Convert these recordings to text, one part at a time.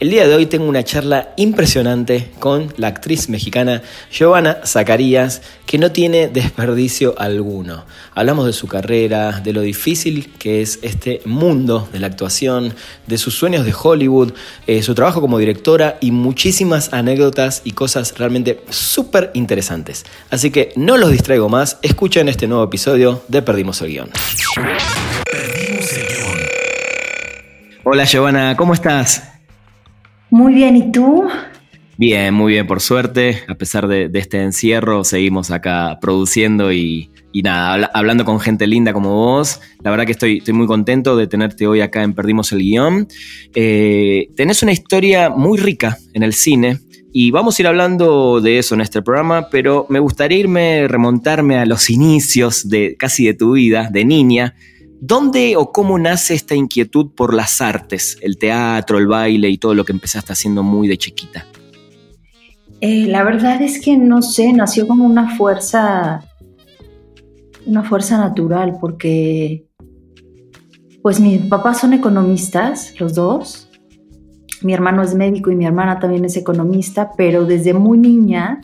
El día de hoy tengo una charla impresionante con la actriz mexicana Giovanna Zacarías, que no tiene desperdicio alguno. Hablamos de su carrera, de lo difícil que es este mundo de la actuación, de sus sueños de Hollywood, eh, su trabajo como directora y muchísimas anécdotas y cosas realmente súper interesantes. Así que no los distraigo más, escuchen este nuevo episodio de Perdimos el Guión. Perdimos el Guión. Hola Giovanna, ¿cómo estás? Muy bien, ¿y tú? Bien, muy bien, por suerte. A pesar de, este encierro, seguimos acá produciendo y, nada, hablando con gente linda como vos. La verdad que estoy, muy contento de tenerte hoy acá en Perdimos el Guión. Eh, tenés una historia muy rica en el cine. Y vamos a ir hablando de eso en este programa, pero me gustaría irme, remontarme a los inicios de casi de tu vida, de niña, ¿Dónde o cómo nace esta inquietud por las artes, el teatro, el baile y todo lo que empezaste haciendo muy de chiquita? Eh, la verdad es que no sé, nació como una fuerza, una fuerza natural, porque pues mis papás son economistas, los dos. Mi hermano es médico y mi hermana también es economista, pero desde muy niña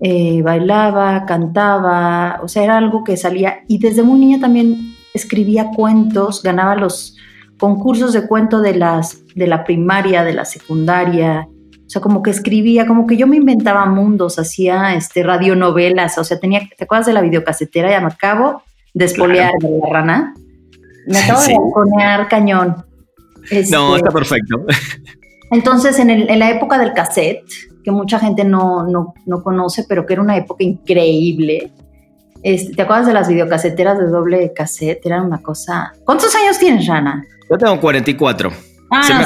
eh, bailaba, cantaba, o sea, era algo que salía. Y desde muy niña también escribía cuentos, ganaba los concursos de cuento de, las, de la primaria, de la secundaria, o sea, como que escribía, como que yo me inventaba mundos, hacía este, radionovelas, o sea, tenía, ¿te acuerdas de la videocasetera? Ya me acabo de espolear de la rana. Me acabo de poner cañón. no, está este, perfecto. Entonces, en, el, en, la época del cassette, que mucha gente no, no, no conoce, pero que era una época increíble, este, ¿Te acuerdas de las videocaseteras de doble cassette? Era una cosa... ¿Cuántos años tienes, Rana? Yo tengo 44. Ah,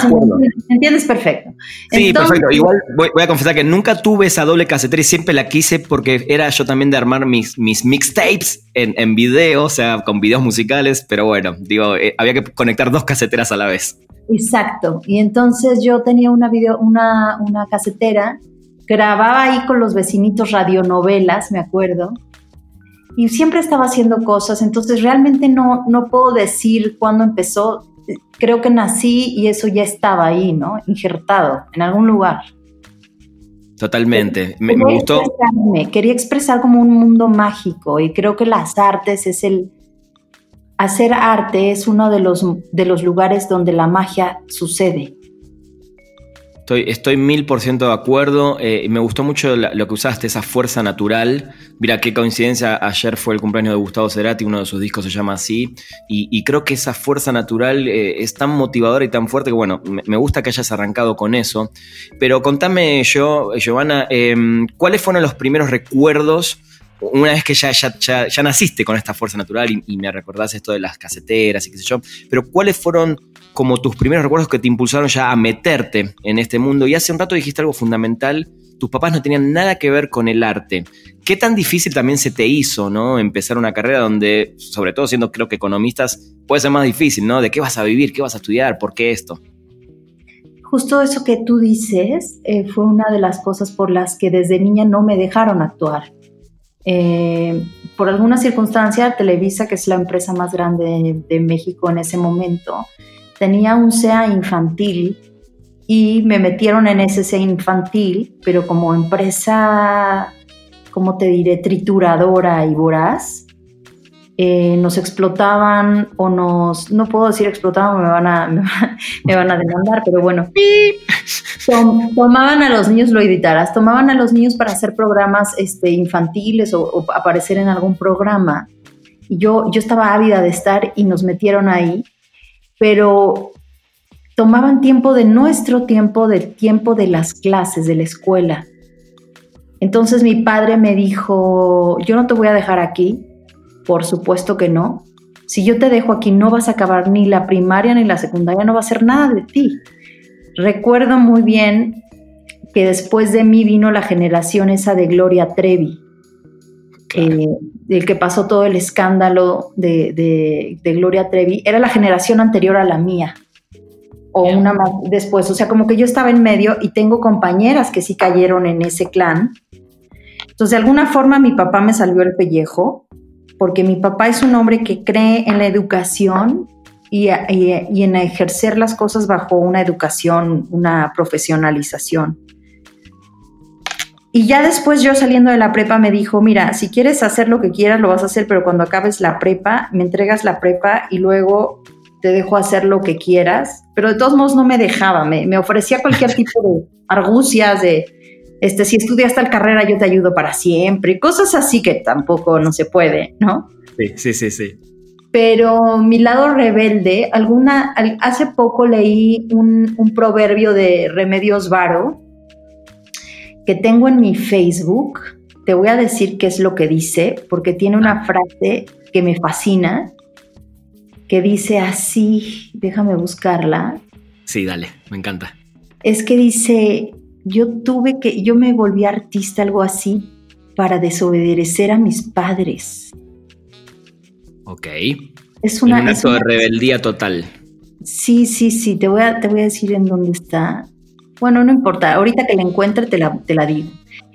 me entiendes perfecto. Sí, perfecto. Igual voy, a confesar que nunca tuve esa doble casetera y siempre la quise porque era yo también de armar mis, mis mixtapes en, en video, o sea, con videos musicales, pero bueno, digo, eh, había que conectar dos caseteras a la vez. Exacto. Y entonces yo tenía una, video, una, una casetera, grababa ahí con los vecinitos radionovelas, me acuerdo, y siempre estaba haciendo cosas, entonces realmente no, no puedo decir cuándo empezó. Creo que nací y eso ya estaba ahí, ¿no? Injertado en algún lugar. Totalmente. Me, gustó. Quería expresar como un mundo mágico y creo que las artes es el... Hacer arte es uno de los, de los lugares donde la magia sucede. Estoy, mil por ciento de acuerdo. Eh, me gustó mucho lo que usaste, esa fuerza natural. Mira qué coincidencia. Ayer fue el cumpleaños de Gustavo Cerati, uno de sus discos se llama así. Y, creo que esa fuerza natural eh, es tan motivadora y tan fuerte que, bueno, me, gusta que hayas arrancado con eso. Pero contame, yo, Giovanna, em, ¿cuáles fueron los primeros recuerdos? Una vez que ya, ya, naciste con esta fuerza natural y, y, me recordás esto de las caseteras y qué sé yo, pero ¿cuáles fueron como tus primeros recuerdos que te impulsaron ya a meterte en este mundo. Y hace un rato dijiste algo fundamental, tus papás no tenían nada que ver con el arte. ¿Qué tan difícil también se te hizo, ¿no? Empezar una carrera donde, sobre todo siendo creo que economistas, puede ser más difícil, ¿no? ¿De qué vas a vivir? ¿Qué vas a estudiar? ¿Por qué esto? Justo eso que tú dices eh, fue una de las cosas por las que desde niña no me dejaron actuar. Eh, por alguna circunstancia, Televisa, que es la empresa más grande de México en ese momento, tenía un SEA infantil y me metieron en ese SEA infantil, pero como empresa, como te diré, trituradora y voraz, eh, nos explotaban o nos, no puedo decir explotaban, me van a, me, van a demandar, pero bueno, tomaban a los niños, lo editarás, tomaban a los niños para hacer programas este, infantiles o, o aparecer en algún programa. Y yo, yo estaba ávida de estar y nos metieron ahí pero tomaban tiempo de nuestro tiempo, del tiempo de las clases, de la escuela. Entonces mi padre me dijo, yo no te voy a dejar aquí, por supuesto que no. Si yo te dejo aquí no vas a acabar ni la primaria ni la secundaria, no va a ser nada de ti. Recuerdo muy bien que después de mí vino la generación esa de Gloria Trevi, eh, del que pasó todo el escándalo de, Gloria Trevi, era la generación anterior a la mía, o una más después, o sea, como que yo estaba en medio y tengo compañeras que sí cayeron en ese clan. Entonces, de alguna forma mi papá me salió el pellejo, porque mi papá es un hombre que cree en la educación y, y, en ejercer las cosas bajo una educación, una profesionalización. Y ya después yo saliendo de la prepa me dijo, mira, si quieres hacer lo que quieras, lo vas a hacer, pero cuando acabes la prepa, me entregas la prepa y luego te dejo hacer lo que quieras. Pero de todos modos no me dejaba, me, me ofrecía cualquier tipo de argucias, de, este, si estudias tal carrera yo te ayudo para siempre, y cosas así que tampoco no se puede, ¿no? Sí, sí, sí, sí. Pero mi lado rebelde, alguna, hace poco leí un, un proverbio de Remedios Varo, que tengo en mi Facebook. Te voy a decir qué es lo que dice, porque tiene una frase que me fascina, que dice así, déjame buscarla. Sí, dale, me encanta. Es que dice, yo tuve que, yo me volví artista, algo así, para desobedecer a mis padres. Ok. Es una... Un acto de rebeldía total. Sí, sí, sí, te voy, a, te voy a decir en dónde está. Bueno, no importa, ahorita que la encuentre te la, te la digo.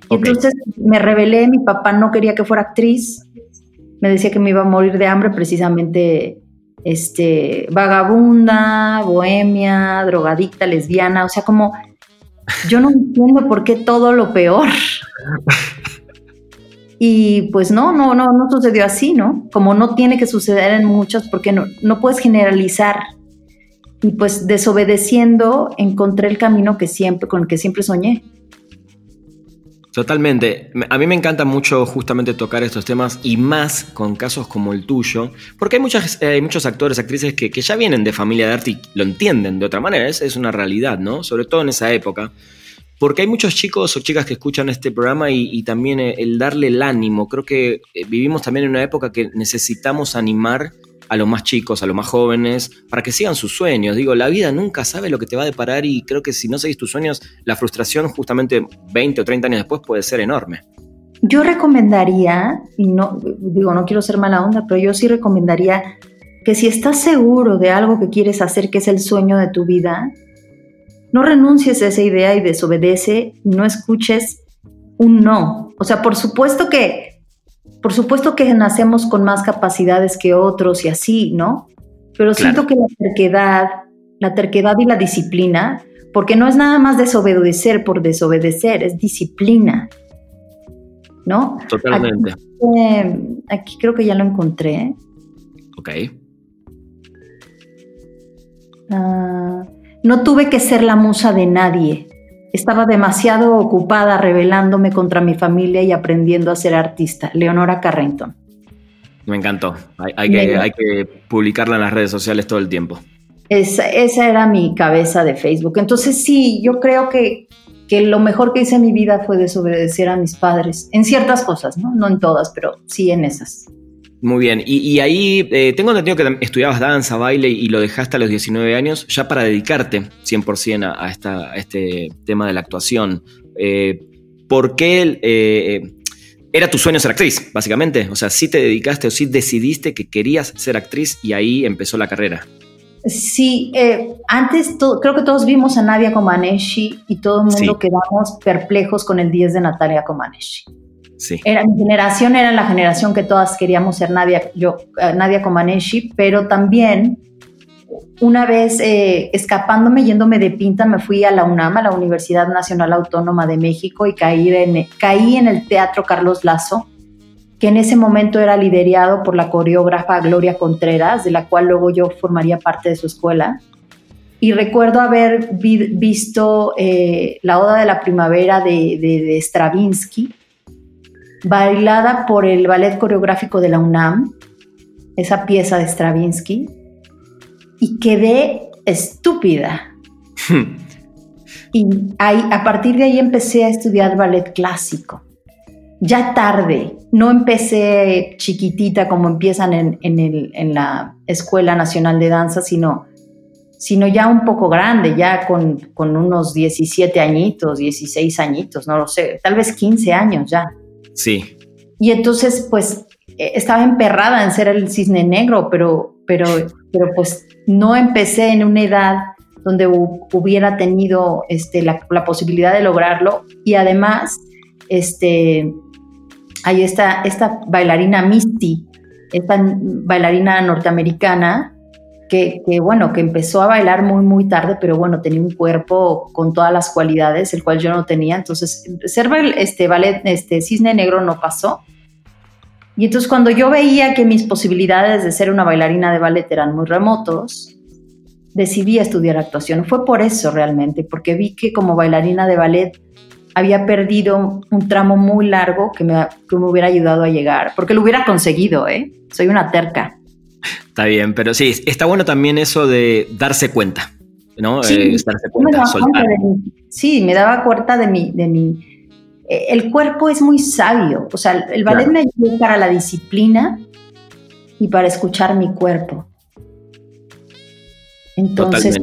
Entonces me rebelé, mi papá no quería que fuera actriz, me decía que me iba a morir de hambre precisamente este, vagabunda, bohemia, drogadicta, lesbiana, o sea, como yo no entiendo por qué todo lo peor. Y pues no, no, no, no sucedió así, ¿no? Como no tiene que suceder en muchos, porque no, no puedes generalizar y pues desobedeciendo encontré el camino que siempre, con el que siempre soñé. Totalmente. A mí me encanta mucho justamente tocar estos temas y más con casos como el tuyo, porque hay, muchas, eh, muchos actores, actrices que, ya vienen de familia de arte y lo entienden de otra manera, es, una realidad, ¿no? Sobre todo en esa época. Porque hay muchos chicos o chicas que escuchan este programa y, y también eh, el darle el ánimo. Creo que eh, vivimos también en una época que necesitamos animar a los más chicos, a los más jóvenes, para que sigan sus sueños. Digo, la vida nunca sabe lo que te va a deparar y creo que si no seguís tus sueños, la frustración justamente 20 o 30 años después puede ser enorme. Yo recomendaría, y no digo, no quiero ser mala onda, pero yo sí recomendaría que si estás seguro de algo que quieres hacer, que es el sueño de tu vida, no renuncies a esa idea y desobedece, no escuches un no. O sea, por supuesto que por supuesto que nacemos con más capacidades que otros y así, ¿no? Pero siento que la terquedad, la terquedad y la disciplina, porque no es nada más desobedecer por desobedecer, es disciplina, ¿no? Totalmente. Aquí, creo que ya lo encontré. Ok. Ah, no tuve que ser la musa de nadie. Estaba demasiado ocupada rebelándome contra mi familia y aprendiendo a ser artista. Leonora Carrington. Me encantó. Hay, que, publicarla en las redes sociales todo el tiempo. Esa, esa, era mi cabeza de Facebook. Entonces sí, yo creo que, que lo mejor que hice en mi vida fue desobedecer a mis padres. En ciertas cosas, ¿no? No en todas, pero sí en esas. Muy bien, y, ahí eh, tengo entendido que estudiabas danza, baile y lo dejaste a los 19 años ya para dedicarte 100% a, a, este tema de la actuación. Eh, ¿Por qué eh, era tu sueño ser actriz, básicamente? O sea, sí te dedicaste o sí decidiste que querías ser actriz y ahí empezó la carrera. Sí, antes creo que todos vimos a Nadia Comaneci y todo el mundo quedamos perplejos con el 10 de Natalia Comaneci. Era, mi generación era la generación que todas queríamos ser Nadia, yo, uh, Nadia Comaneci, pero también una vez eh, escapándome, yéndome de pinta, me fui a la UNAM, a la Universidad Nacional Autónoma de México, y caí en, caí en el Teatro Carlos Lazo, que en ese momento era liderado por la coreógrafa Gloria Contreras, de la cual luego yo formaría parte de su escuela. Y recuerdo haber visto eh, la Oda de la Primavera de Stravinsky, bailada por el Ballet Coreográfico de la UNAM, esa pieza de Stravinsky, y quedé estúpida. y ahí, a partir de ahí empecé a estudiar ballet clásico. Ya tarde, no empecé chiquitita como empiezan en, en, el, en la Escuela Nacional de Danza, sino sino ya un poco grande, ya con, con unos 17 añitos, 16 añitos, no lo sé, tal vez 15 años ya. Sí. Y entonces, pues, eh, estaba emperrada en ser el cisne negro, pero, pero, pero pues no empecé en una edad donde hubiera tenido este, la, posibilidad de lograrlo y además este, hay esta, esta bailarina Misty, esta bailarina norteamericana que, bueno, que empezó a bailar muy, muy tarde, pero bueno, tenía un cuerpo con todas las cualidades, el cual yo no tenía. Entonces, ser este ballet, este cisne negro no pasó. Y entonces cuando yo veía que mis posibilidades de ser una bailarina de ballet eran muy remotos, decidí estudiar actuación. Fue por eso realmente, porque vi que como bailarina de ballet había perdido un tramo muy largo que me, que me hubiera ayudado a llegar, porque lo hubiera conseguido, ¿eh? Soy una terca. Está bien, pero sí, está bueno también eso de darse cuenta, ¿no? Sí, eh, darse cuenta, sí me daba cuenta de mi, de mi... Eh, el cuerpo es muy sabio, o sea, el ballet me ayudó para la disciplina y para escuchar mi cuerpo. Entonces,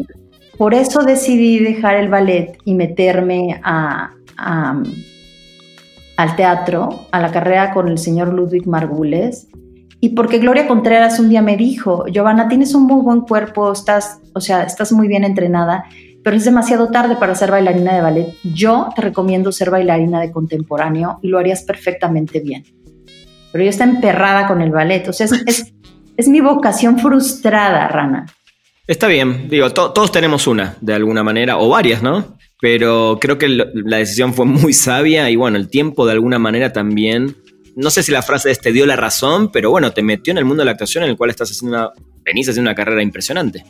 por eso decidí dejar el ballet y meterme a, al teatro, a la carrera con el señor Ludwig Margules. Y porque Gloria Contreras un día me dijo, Giovanna, tienes un muy buen cuerpo, estás, o sea, estás muy bien entrenada, pero es demasiado tarde para ser bailarina de ballet. Yo te recomiendo ser bailarina de contemporáneo y lo harías perfectamente bien. Pero yo está emperrada con el ballet, o sea, es, es mi vocación frustrada, Rana. Está bien, digo, todos tenemos una, de alguna manera, o varias, ¿no? Pero creo que la decisión fue muy sabia y bueno, el tiempo de alguna manera también, no sé si la frase es te dio la razón, pero bueno, te metió en el mundo de la actuación en el cual estás haciendo una, venís haciendo una carrera impresionante.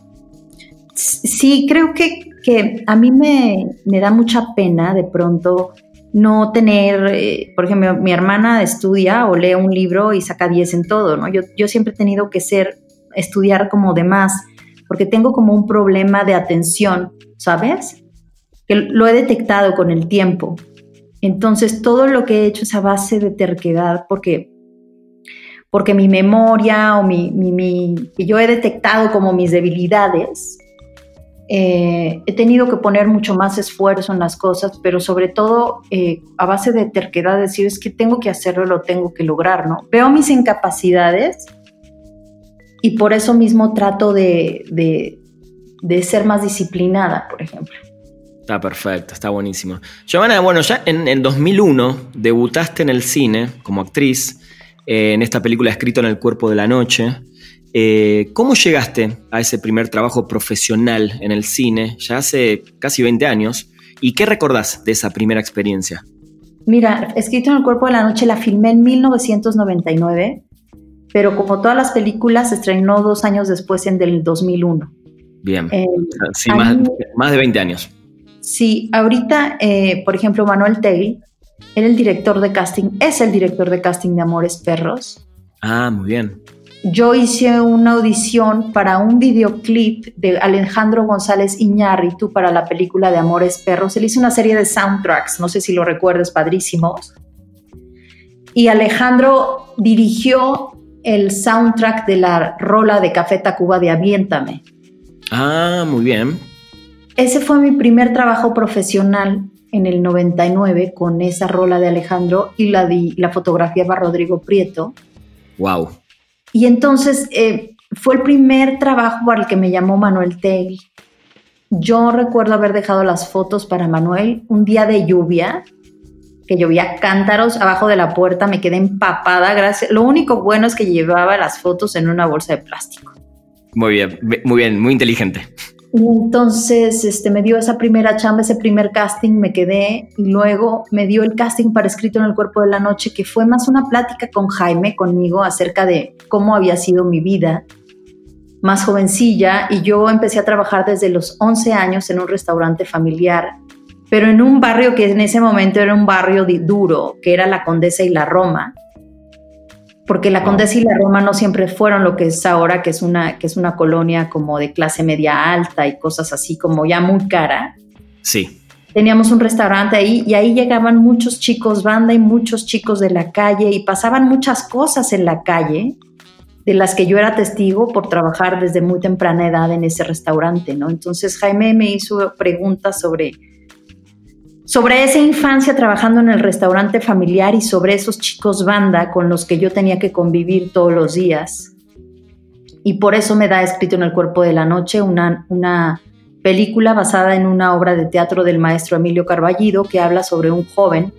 Sí, creo que, que a mí me, me, da mucha pena de pronto no tener, eh, por ejemplo, mi hermana estudia o lee un libro y saca 10 en todo, ¿no? Yo, yo siempre he tenido que ser, estudiar como de más porque tengo como un problema de atención, ¿sabes? Que lo he detectado con el tiempo. Entonces, todo lo que he hecho es a base de terquedad, porque, porque mi memoria o mi, mi, yo he detectado como mis debilidades, eh, he tenido que poner mucho más esfuerzo en las cosas, pero sobre todo eh, a base de terquedad, decir es que tengo que hacerlo, lo tengo que lograr, ¿no? Veo mis incapacidades y por eso mismo trato de, ser más disciplinada, por ejemplo. Está perfecto, está buenísimo. Giovanna, bueno, ya en el 2001 debutaste en el cine como actriz eh, en esta película Escrito en el cuerpo de la noche. Eh, ¿Cómo llegaste a ese primer trabajo profesional en el cine ya hace casi 20 años? ¿Y qué recordás de esa primera experiencia? Mira, Escrito en el cuerpo de la noche la filmé en 1999 pero como todas las películas, se estrenó dos años después en del 2001. Bien, eh, sí, más, de 20 años. Sí, ahorita, eh, por ejemplo, Manuel Tegel, era el director de casting, es el director de casting de Amores Perros. Ah, muy bien. Yo hice una audición para un videoclip de Alejandro González Iñárritu para la película de Amores Perros. Él hizo una serie de soundtracks, no sé si lo recuerdas, padrísimos. Y Alejandro dirigió el soundtrack de la rola de Café Tacuba de Aviéntame. Ah, muy bien. Ese fue mi primer trabajo profesional en el 99 con esa rola de Alejandro y la, la fotografía va Rodrigo Prieto. Wow. Y entonces eh, fue el primer trabajo para el que me llamó Manuel Tegel. Yo recuerdo haber dejado las fotos para Manuel un día de lluvia que llovía cántaros abajo de la puerta, me quedé empapada. Gracias. Lo único bueno es que llevaba las fotos en una bolsa de plástico. Muy bien, muy bien, muy inteligente. Entonces este, me dio esa primera chamba, ese primer casting, me quedé y luego me dio el casting para Escrito en el Cuerpo de la Noche, que fue más una plática con Jaime, conmigo, acerca de cómo había sido mi vida más jovencilla. Y yo empecé a trabajar desde los 11 años en un restaurante familiar pero en un barrio que en ese momento era un barrio duro, que era la Condesa y la Roma, porque la Condesa y la Roma no siempre fueron lo que es ahora, que es una, que es una colonia como de clase media alta y cosas así, como ya muy cara. Sí. Teníamos un restaurante ahí y ahí llegaban muchos chicos banda y muchos chicos de la calle y pasaban muchas cosas en la calle de las que yo era testigo por trabajar desde muy temprana edad en ese restaurante, ¿no? Entonces Jaime me hizo preguntas sobre, sobre esa infancia trabajando en el restaurante familiar y sobre esos chicos banda con los que yo tenía que convivir todos los días. Y por eso me da Espíritu en el Cuerpo de la Noche, una, una película basada en una obra de teatro del maestro Emilio Carballido que habla sobre un joven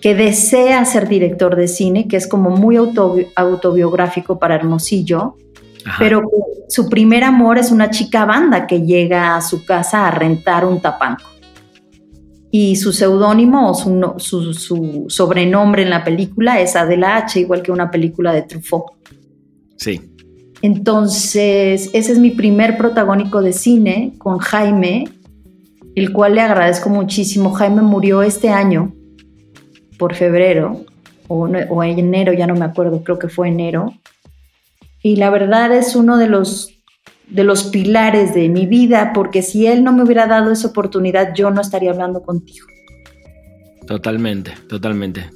que desea ser director de cine, que es como muy autobiográfico para Hermosillo, pero su primer amor es una chica banda que llega a su casa a rentar un tapanco. Y su seudónimo o su, su, sobrenombre en la película es Adela H, igual que una película de Truffaut. Sí. Entonces, ese es mi primer protagónico de cine con Jaime, el cual le agradezco muchísimo. Jaime murió este año por febrero o, o enero, ya no me acuerdo, creo que fue enero. Y la verdad es uno de los, de los pilares de mi vida, porque si él no me hubiera dado esa oportunidad, yo no estaría hablando contigo. Totalmente, totalmente.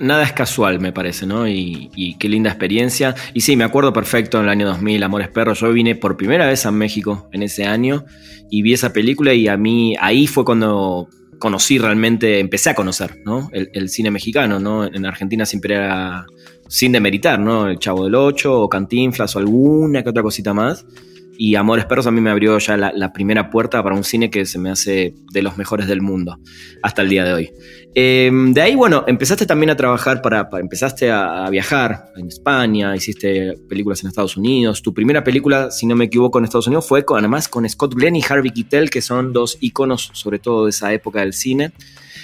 nada es casual, me parece, ¿no? Y, qué linda experiencia. Y sí, me acuerdo perfecto en el año 2000, Amores Perros. Yo vine por primera vez a México en ese año y vi esa película y a mí ahí fue cuando conocí realmente, empecé a conocer, ¿no? El, cine mexicano, ¿no? En Argentina siempre era sin demeritar, ¿no? El Chavo del Ocho o Cantinflas o alguna que otra cosita más. Y Amores Perros a mí me abrió ya la, primera puerta para un cine que se me hace de los mejores del mundo hasta el día de hoy. Em, de ahí, bueno, empezaste también a trabajar para, empezaste a, viajar en España, hiciste películas en Estados Unidos. Tu primera película, si no me equivoco, en Estados Unidos fue con, además con Scott Glenn y Harvey Keitel, que son dos íconos, sobre todo de esa época del cine.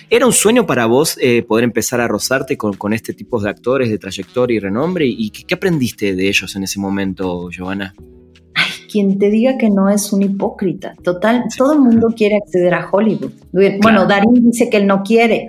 ¿Era un sueño para vos eh, poder empezar a rozarte con, este tipo de actores de trayectoria y renombre? ¿Y qué aprendiste de ellos en ese momento, Giovanna? Quien te diga que no es un hipócrita. Total, todo el mundo quiere acceder a Hollywood. Bueno, Darín dice que él no quiere.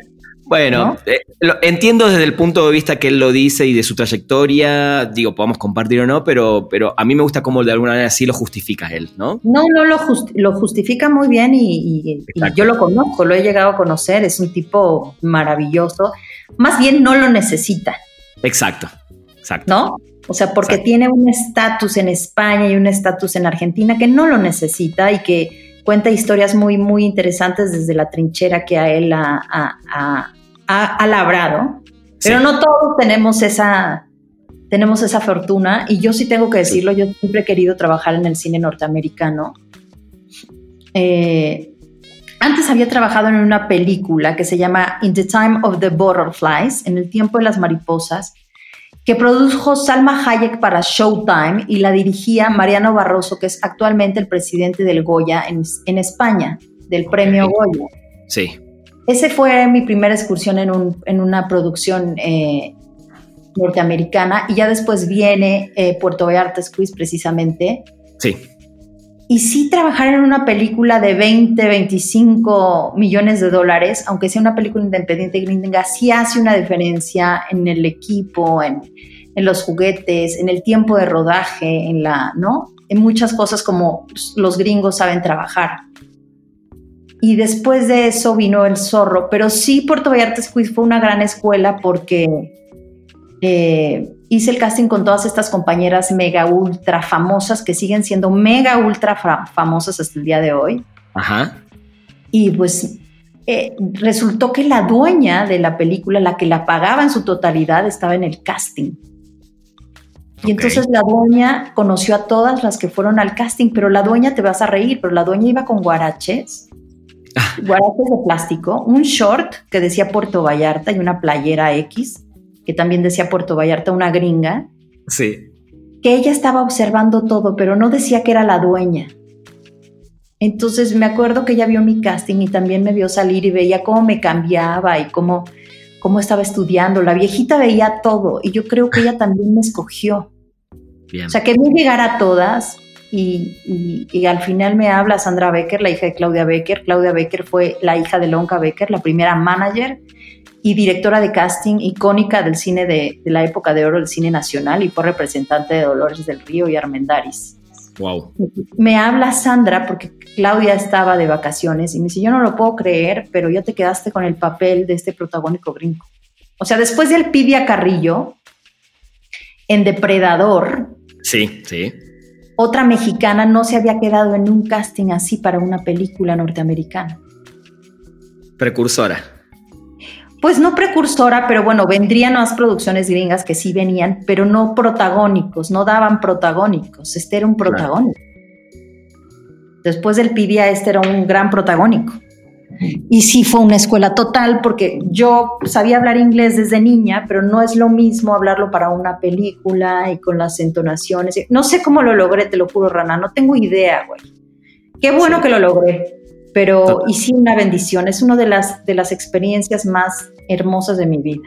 Bueno, eh, entiendo desde el punto de vista que él lo dice y de su trayectoria, digo, podemos compartir o no, pero, pero a mí me gusta cómo de alguna manera sí lo justifica él, ¿no? No, no, lo, lo justifica muy bien y, yo lo conozco, lo he llegado a conocer, es un tipo maravilloso, más bien no lo necesita. Exacto, exacto. ¿No? O sea, porque tiene un estatus en España y un estatus en Argentina que no lo necesita y que cuenta historias muy, muy interesantes desde la trinchera que a él ha, labrado. Pero no todos tenemos esa, tenemos esa fortuna y yo sí tengo que decirlo, yo siempre he querido trabajar en el cine norteamericano. Eh, antes había trabajado en una película que se llama In the Time of the Butterflies, en el tiempo de las mariposas, que produjo Salma Hayek para Showtime y la dirigía Mariano Barroso, que es actualmente el presidente del Goya en, España, del premio Goya. Sí. Ese fue mi primera excursión en, una producción eh, norteamericana y ya después viene eh, Puerto Vallarta Squeeze precisamente. Sí. Y sí trabajar en una película de 20, 25 millones de dólares, aunque sea una película independiente gringa, sí hace una diferencia en el equipo, en, en los juguetes, en el tiempo de rodaje, en la, ¿no? En muchas cosas como los gringos saben trabajar. Y después de eso vino El Zorro, pero sí Puerto Vallarta Squeeze fue una gran escuela porque eh, hice el casting con todas estas compañeras mega ultra famosas que siguen siendo mega ultra famosas hasta el día de hoy. Ajá. Y pues eh, resultó que la dueña de la película, la que la pagaba en su totalidad, estaba en el casting. Y entonces la dueña conoció a todas las que fueron al casting, pero la dueña te vas a reír, pero la dueña iba con guaraches, ah. guaraches de plástico, un short que decía Puerto Vallarta y una playera X que también decía Puerto Vallarta, una gringa. Sí. Que ella estaba observando todo, pero no decía que era la dueña. Entonces me acuerdo que ella vio mi casting y también me vio salir y veía cómo me cambiaba y cómo, cómo estaba estudiando. La viejita veía todo y yo creo que ella también me escogió. Bien. O sea, que vi llegar a todas y, y, al final me habla Sandra Becker, la hija de Claudia Becker. Claudia Becker fue la hija de Lonca Becker, la primera manager y directora de casting icónica del cine de, la época de oro del cine nacional y fue representante de Dolores del Río y Armendaris. Wow. Me habla Sandra porque Claudia estaba de vacaciones y me dice, yo no lo puedo creer, pero ya te quedaste con el papel de este protagónico gringo. O sea, después de Alpidia Carrillo, en Depredador. Sí, sí. Otra mexicana no se había quedado en un casting así para una película norteamericana. Precursora. Pues no precursora, pero bueno, vendrían más producciones gringas que sí venían, pero no protagónicos, no daban protagónicos. Este era un protagónico. Después del Pidia, este era un gran protagónico. Y sí fue una escuela total porque yo sabía hablar inglés desde niña, pero no es lo mismo hablarlo para una película y con las entonaciones. No sé cómo lo logré, te lo juro, Rana, no tengo idea, güey. Qué bueno que lo logré, pero y sí una bendición, es una de las, de las experiencias más hermosas de mi vida.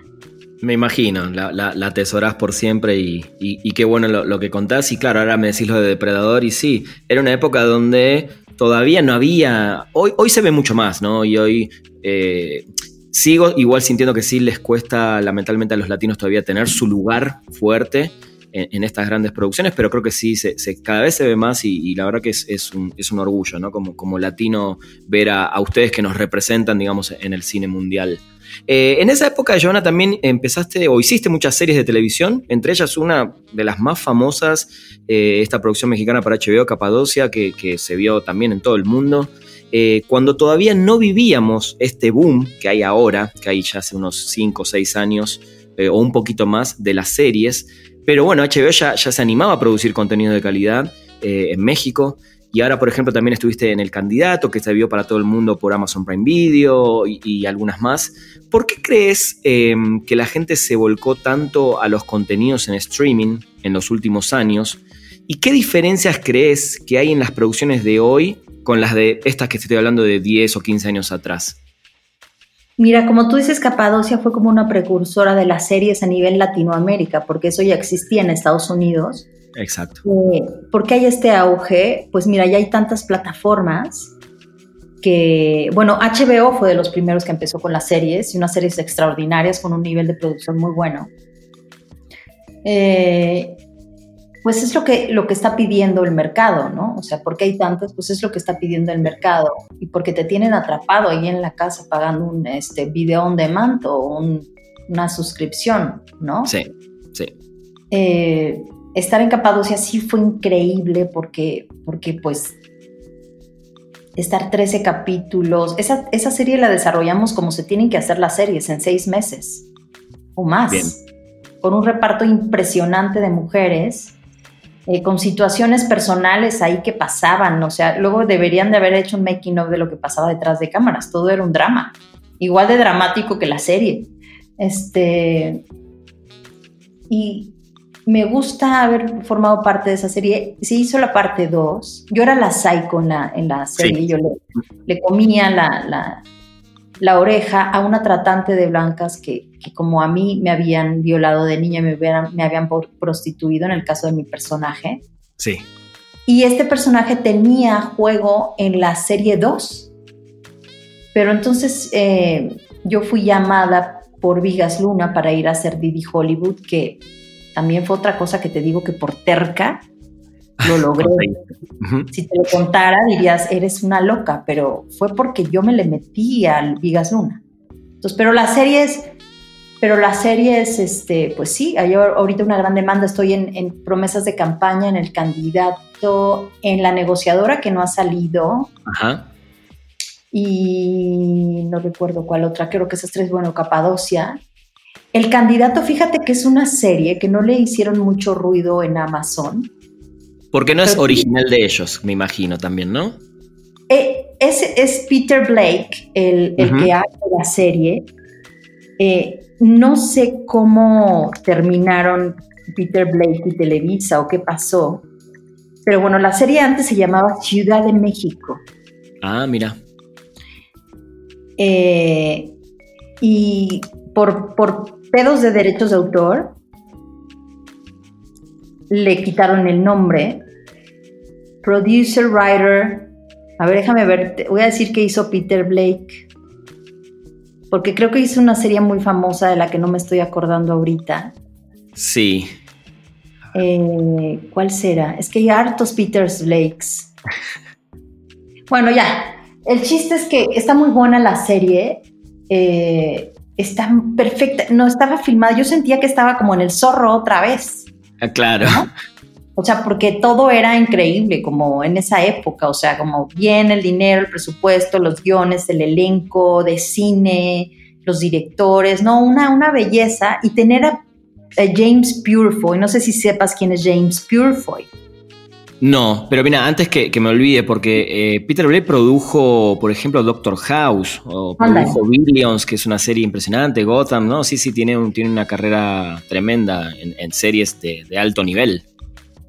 Me imagino, la, la, atesorás por siempre y, qué bueno lo, lo, que contás. Y claro, ahora me decís lo de Depredador y sí, era una época donde todavía no había, hoy, hoy se ve mucho más, ¿no? Y hoy eh, sigo igual sintiendo que sí les cuesta lamentablemente a los latinos todavía tener su lugar fuerte en, estas grandes producciones, pero creo que sí, se, cada vez se ve más y, la verdad que es, un, orgullo, ¿no? Como, como latino ver a, ustedes que nos representan, digamos, en el cine mundial. Eh, en esa época, Joana, también empezaste o hiciste muchas series de televisión, entre ellas una de las más famosas, eh, esta producción mexicana para HBO, Capadocia, que, se vio también en todo el mundo. Eh, cuando todavía no vivíamos este boom que hay ahora, que hay ya hace unos 5 o 6 años, o un poquito más, de las series, pero bueno, HBO ya, se animaba a producir contenido de calidad eh, en México. Y ahora, por ejemplo, también estuviste en El Candidato, que se vio para todo el mundo por Amazon Prime Video y, algunas más. ¿Por qué crees em, que la gente se volcó tanto a los contenidos en streaming en los últimos años? ¿Y qué diferencias crees que hay en las producciones de hoy con las de estas que estoy hablando de 10 o 15 años atrás? Mira, como tú dices, Capadocia fue como una precursora de las series a nivel Latinoamérica, porque eso ya existía en Estados Unidos. Exacto. Eh, ¿Por qué hay este auge? Pues mira, ya hay tantas plataformas que, bueno, HBO fue de los primeros que empezó con las series, y unas series extraordinarias con un nivel de producción muy bueno. Eh, pues es lo que, lo que está pidiendo el mercado, ¿no? O sea, porque hay tantas, pues es lo que está pidiendo el mercado y porque te tienen atrapado ahí en la casa pagando un este, video on demand o una suscripción, ¿no? Sí, sí. Eh, estar en Capadocia sí fue increíble porque, porque pues estar 13 capítulos, esa, esa serie la desarrollamos como se tienen que hacer las series en seis meses o más. Bien. Con un reparto impresionante de mujeres eh, con situaciones personales ahí que pasaban, o sea, luego deberían de haber hecho un making of de lo que pasaba detrás de cámaras, todo era un drama, igual de dramático que la serie. Este, y me gusta haber formado parte de esa serie. Se hizo la parte 2. Yo era la psycho en la, en la serie. Yo le, comía la, la oreja a una tratante de blancas que, como a mí me habían violado de niña, me, me habían prostituido en el caso de mi personaje. Sí. Y este personaje tenía juego en la serie 2. Pero entonces eh, yo fui llamada por Vigas Luna para ir a hacer Didi Hollywood, que también fue otra cosa que te digo que por terca lo logré. Si te lo contara dirías, eres una loca, pero fue porque yo me le metí al Vigas Luna. Entonces, pero las series, pero las series, este, pues sí, hay ahorita una gran demanda. Estoy en, promesas de campaña, en el candidato, en la negociadora que no ha salido. Ajá. Y no recuerdo cuál otra, creo que esas tres, bueno, Capadocia. El candidato, fíjate que es una serie que no le hicieron mucho ruido en Amazon porque no es original de ellos, me imagino también, ¿no? Eh, es, Peter Blake el, que hace la serie. Eh, no sé cómo terminaron Peter Blake y Televisa o qué pasó. Pero bueno, la serie antes se llamaba Ciudad de México. Ah, mira. Eh, y por, por pedos de derechos de autor, le quitaron el nombre producer, writer. A ver, déjame ver. voy a decir que hizo Peter Blake. Porque creo que hizo una serie muy famosa de la que no me estoy acordando ahorita. Sí. Eh, ¿Cuál será? Es que hay hartos Peter Blakes. bueno, ya. El chiste es que está muy buena la serie. Eh, está perfecta. No estaba filmada. Yo sentía que estaba como en el zorro otra vez. Ah, claro. O sea, porque todo era increíble como en esa época, o sea, como bien el dinero, el presupuesto, los guiones, el elenco de cine, los directores, ¿no? Una, una belleza y tener a, James Purefoy, no sé si sepas quién es James Purefoy. No, pero mira, antes que, me olvide, porque eh, Peter Blake produjo, por ejemplo, Doctor House, o produjo Billions, que es una serie impresionante, Gotham, ¿no? Sí, sí, tiene, un, tiene una carrera tremenda en, series de, de alto nivel.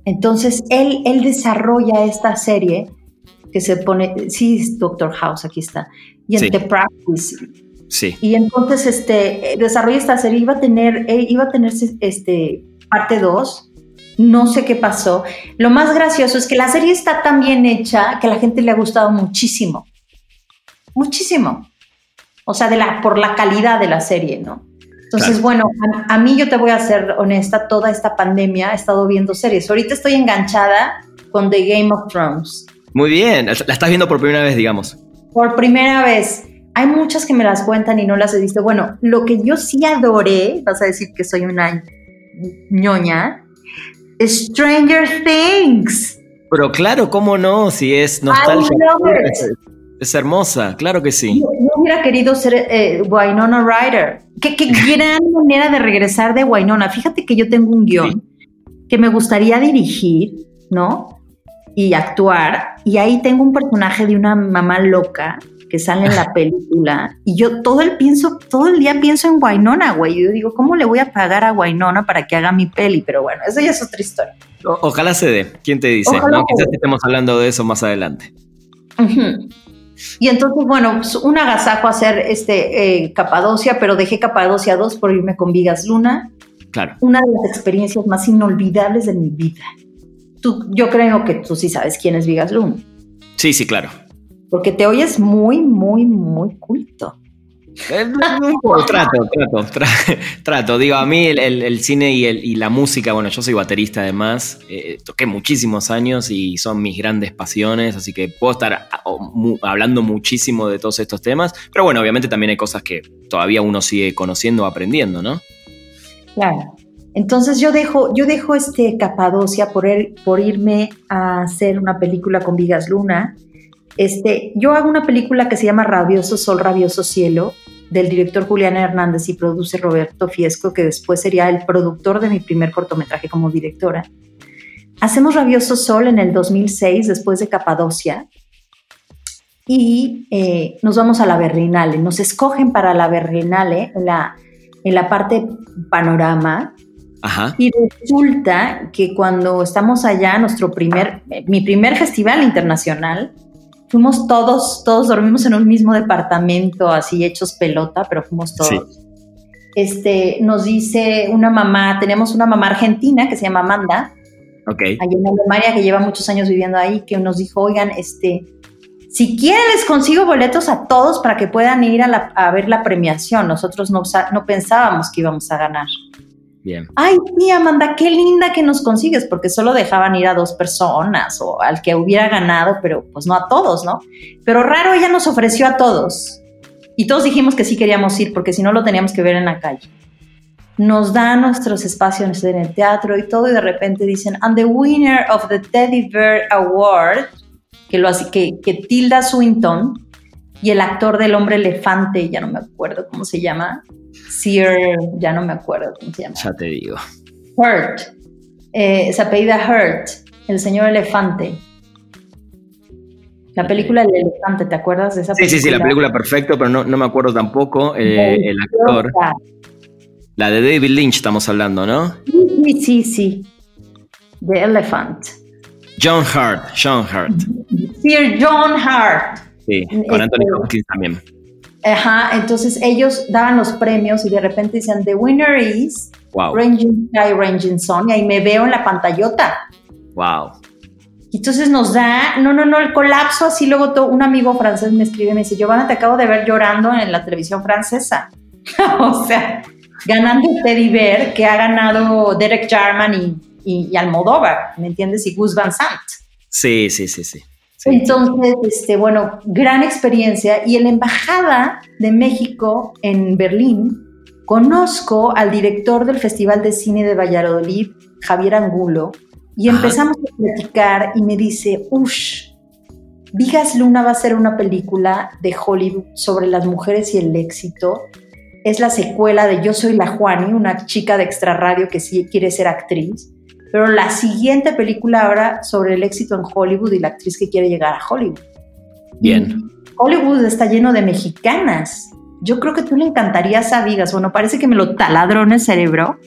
Entonces, él, él desarrolla esta serie que se pone, sí, Doctor House, aquí está, y en The Practice. Sí. Y entonces este, desarrolla esta serie, iba a tener, eh, iba a tener este, parte 2, no sé qué pasó. Lo más gracioso es que la serie está tan bien hecha que a la gente le ha gustado muchísimo. Muchísimo. O sea, de la, por la calidad de la serie, ¿no? Entonces, bueno, a, mí yo te voy a ser honesta, toda esta pandemia he estado viendo series. Ahorita estoy enganchada con The Game of Thrones. Muy bien, la estás viendo por primera vez, digamos. Por primera vez. Hay muchas que me las cuentan y no las he visto. Bueno, lo que yo sí adoré, vas a decir que soy una ñoña, Stranger Things. Pero claro, ¿cómo no? Si es nostalgia. Es hermosa, claro que sí. Yo, hubiera querido ser eh, Wynonna Ryder. Qué, qué gran manera de regresar de Wynonna. Fíjate que yo tengo un guion que me gustaría dirigir, ¿no? Y actuar. Y ahí tengo un personaje de una mamá loca que sale en la película. Y yo todo el pienso, todo el día pienso en Wynonna, güey. Yo digo, ¿cómo le voy a pagar a Wynonna para que haga mi peli? Pero bueno, eso ya es otra historia. ojalá se dé. ¿Quién te dice? ¿no? Quizás estemos hablando de eso más adelante. Y entonces, bueno, pues, un agasajo hacer este eh, Capadocia, pero dejé Capadocia 2 por irme con Vigas Luna. Claro. Una de las experiencias más inolvidables de mi vida. Tú, yo creo que tú sí sabes quién es Vigas Luna. Sí, sí, claro. Porque te oyes muy, muy, muy culto. Trato, trato, trato. Digo, a mí el, cine y, la música, bueno, yo soy baterista además, eh, toqué muchísimos años y son mis grandes pasiones, así que puedo estar hablando muchísimo de todos estos temas, pero bueno, obviamente también hay cosas que todavía uno sigue conociendo o aprendiendo, ¿no? Claro. Entonces yo dejo, yo dejo este Capadocia por, por irme a hacer una película con Vigas Luna. Este, yo hago una película que se llama Rabioso Sol, Rabioso Cielo, del director Julián Hernández y produce Roberto Fiesco, que después sería el productor de mi primer cortometraje como directora. Hacemos Rabioso Sol en el 2006, después de Capadocia, y eh, nos vamos a la Berlinale. Nos escogen para la Berlinale en la, en la parte panorama. Y resulta que cuando estamos allá, nuestro primer, mi primer festival internacional, fuimos todos, todos dormimos en un mismo departamento, así hechos pelota, pero fuimos todos. Este, nos dice una mamá, tenemos una mamá argentina que se llama Amanda, okay. allá en Alemania, que lleva muchos años viviendo ahí, que nos dijo, oigan, este, si quieren les consigo boletos a todos para que puedan ir a, a ver la premiación. Nosotros no, no pensábamos que íbamos a ganar. Ay, tía Amanda, qué linda que nos consigues, porque solo dejaban ir a dos personas o al que hubiera ganado, pero pues no a todos, ¿no? Pero raro, ella nos ofreció a todos. Y todos dijimos que sí queríamos ir, porque si no lo teníamos que ver en la calle. Nos da nuestros espacios en el teatro y todo, y de repente dicen, and the winner of the Teddy Bear Award, que, lo hace, que, que Tilda Swinton y el actor del hombre elefante, ya no me acuerdo cómo se llama, Sir, ya no me acuerdo cómo se llama. Ya te digo. Hurt. Eh, se apellida Hurt, el señor elefante. La película El elefante, ¿te acuerdas de esa película? Sí, sí, sí, la película perfecto, pero no, no me acuerdo tampoco eh, el actor. La de David Lynch estamos hablando, ¿no? Sí, sí, sí. The Elephant. John Hart, John Hart. Sir John Hart. Sí, con Anthony Hopkins también. Ajá, entonces ellos daban los premios y de repente decían, the winner is Ranging Sky, Ranging Sun, y ahí me veo en la pantallota. Wow. Y entonces nos da, no, no, no, el colapso, así luego todo, un amigo francés me escribe y me dice, Giovanna, te acabo de ver llorando en la televisión francesa. o sea, ganando Teddy Bear, que ha ganado Derek Jarman y, y, Almodóvar, ¿me entiendes? Y Gus Van Sant. Sí, sí, sí, sí. Entonces, este, bueno, gran experiencia. Y en la Embajada de México en Berlín conozco al director del Festival de Cine de Valladolid, Javier Angulo, y empezamos a platicar y me dice, ush, Vigas Luna va a ser una película de Hollywood sobre las mujeres y el éxito. Es la secuela de Yo soy la Juani, una chica de extra radio que sí quiere ser actriz. Pero la siguiente película ahora sobre el éxito en Hollywood y la actriz que quiere llegar a Hollywood. Bien. Hollywood está lleno de mexicanas. Yo creo que tú le encantarías a Vigas. Bueno, parece que me lo taladró en el cerebro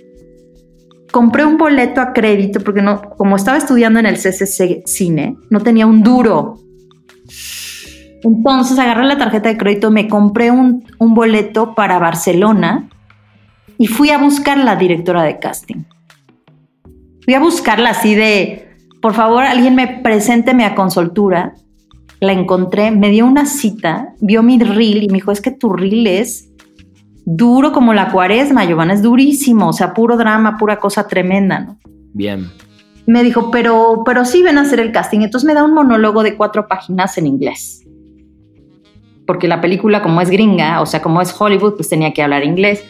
compré un boleto a crédito porque no, como estaba estudiando en el CCC Cine, no tenía un duro. Entonces agarré la tarjeta de crédito, me compré un, un boleto para Barcelona y fui a buscar a la directora de casting. Fui a buscarla así de, por favor, alguien me presénteme a consultura. La encontré, me dio una cita, vio mi reel y me dijo, es que tu reel es duro como la cuaresma, Giovanna, es durísimo, o sea, puro drama, pura cosa tremenda, ¿no? Bien. Me dijo, pero, pero sí ven a hacer el casting. Entonces me da un monólogo de cuatro páginas en inglés. Porque la película, como es gringa, o sea, como es Hollywood, pues tenía que hablar inglés.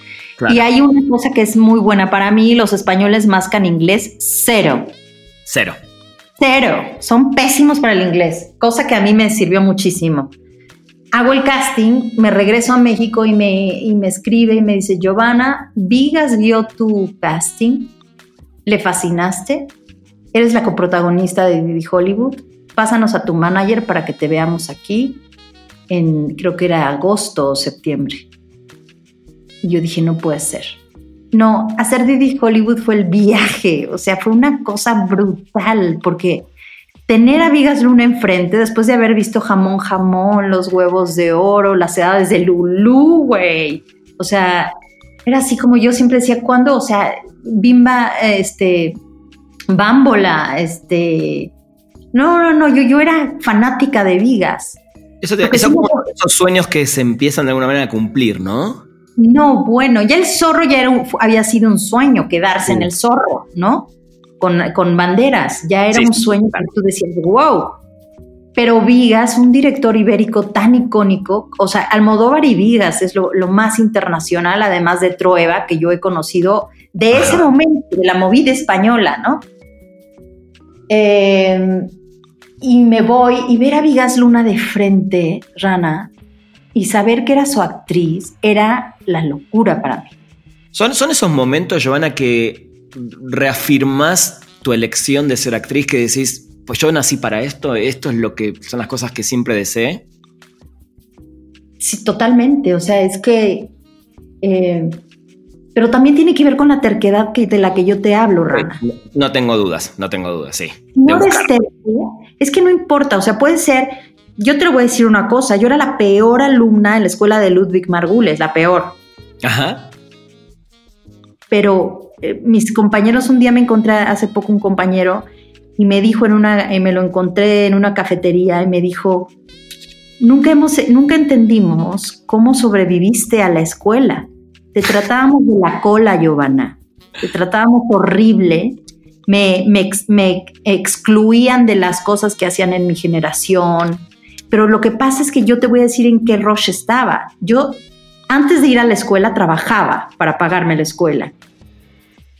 Y hay una cosa que es muy buena para mí, los españoles mascan inglés cero. Cero. Cero. Son pésimos para el inglés, cosa que a mí me sirvió muchísimo hago el casting, me regreso a México y me, y me escribe y me dice, Giovanna, Vigas vio tu casting, le fascinaste, eres la coprotagonista de Didi Hollywood, pásanos a tu manager para que te veamos aquí en, creo que era agosto o septiembre. Y yo dije, no puede ser. No, hacer Didi Hollywood fue el viaje, o sea, fue una cosa brutal, porque tener a Vigas Luna enfrente después de haber visto jamón, jamón, los huevos de oro, las edades de Lulú, güey. O sea, era así como yo siempre decía, ¿cuándo? O sea, Bimba, este, Bámbola, este. No, no, no, yo, yo era fanática de Vigas. Eso te, son como esos sueños que se empiezan de alguna manera a cumplir, ¿no? No, bueno, ya el zorro ya era había sido un sueño quedarse en el zorro, ¿no? con, banderas. Ya era un sueño que tú decías, wow. Pero Vigas, un director ibérico tan icónico, o sea, Almodóvar y Vigas es lo, más internacional, además de Trueba, que yo he conocido de ese momento, de la movida española, ¿no? Em, y me voy y ver a Vigas Luna de frente, Rana, y saber que era su actriz, era la locura para mí. Son, son esos momentos, Giovanna, que reafirmás tu elección de ser actriz que decís, pues yo nací para esto, esto es lo que son las cosas que siempre deseé? Sí, totalmente. O sea, es que. Eh, pero también tiene que ver con la terquedad que, de la que yo te hablo, Rana. No, tengo dudas, no tengo dudas, sí. No es que no importa. O sea, puede ser. Yo te lo voy a decir una cosa. Yo era la peor alumna en la escuela de Ludwig Margules, la peor. Ajá. Pero eh, mis compañeros, un día me encontré hace poco un compañero y me dijo en una, me lo encontré en una cafetería y me dijo, nunca, hemos, nunca entendimos cómo sobreviviste a la escuela. Te tratábamos de la cola, Giovanna. Te tratábamos horrible. Me, me, me excluían de las cosas que hacían en mi generación. Pero lo que pasa es que yo te voy a decir en qué rush estaba. Yo, antes de ir a la escuela, trabajaba para pagarme la escuela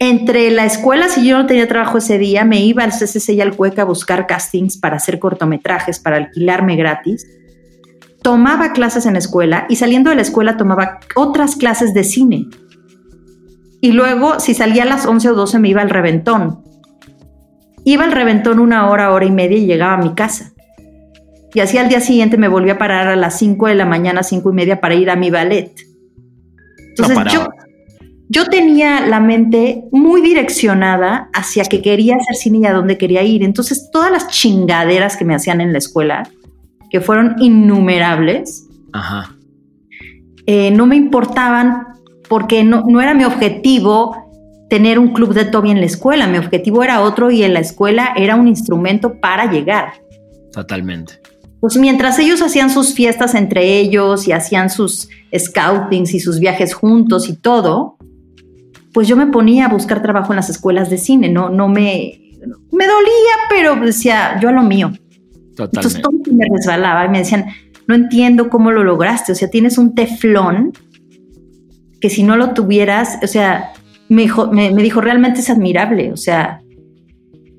entre la escuela, si yo no tenía trabajo ese día, me iba al CCC y al Cueca a buscar castings para hacer cortometrajes, para alquilarme gratis. Tomaba clases en la escuela y saliendo de la escuela tomaba otras clases de cine. Y luego, si salía a las 11 o 12, me iba al reventón. Iba al reventón una hora, hora y media y llegaba a mi casa. Y así al día siguiente me volví a parar a las 5 de la mañana, 5 y media para ir a mi ballet. Entonces yo yo tenía la mente muy direccionada hacia que quería hacer cine y a dónde quería ir. Entonces, todas las chingaderas que me hacían en la escuela, que fueron innumerables, eh, no me importaban porque no, no era mi objetivo tener un club de Toby en la escuela. Mi objetivo era otro y en la escuela era un instrumento para llegar. Totalmente. Pues mientras ellos hacían sus fiestas entre ellos y hacían sus scoutings y sus viajes juntos y todo, pues yo me ponía a buscar trabajo en las escuelas de cine, no, no me, me dolía, pero decía yo a lo mío. Totalmente. Entonces todo me resbalaba y me decían, no entiendo cómo lo lograste, o sea, tienes un teflón que si no lo tuvieras, o sea, me dijo, me, dijo realmente es admirable, o sea,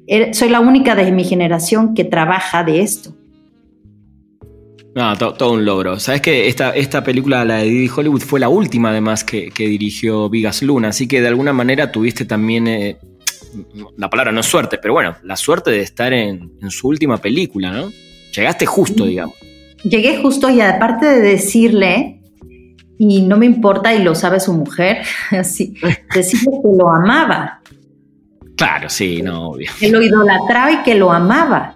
er, soy la única de mi generación que trabaja de esto. No, todo un logro. Sabes que esta, esta película, la de Didi Hollywood, fue la última además que, dirigió Vigas Luna, así que de alguna manera tuviste también, eh, la palabra no es suerte, pero bueno, la suerte de estar en, en su última película, ¿no? Llegaste justo, digamos. Llegué justo y aparte de decirle, y no me importa y lo sabe su mujer, así, decirle que lo amaba. Claro, sí, no, obvio. Que lo idolatraba y que lo amaba.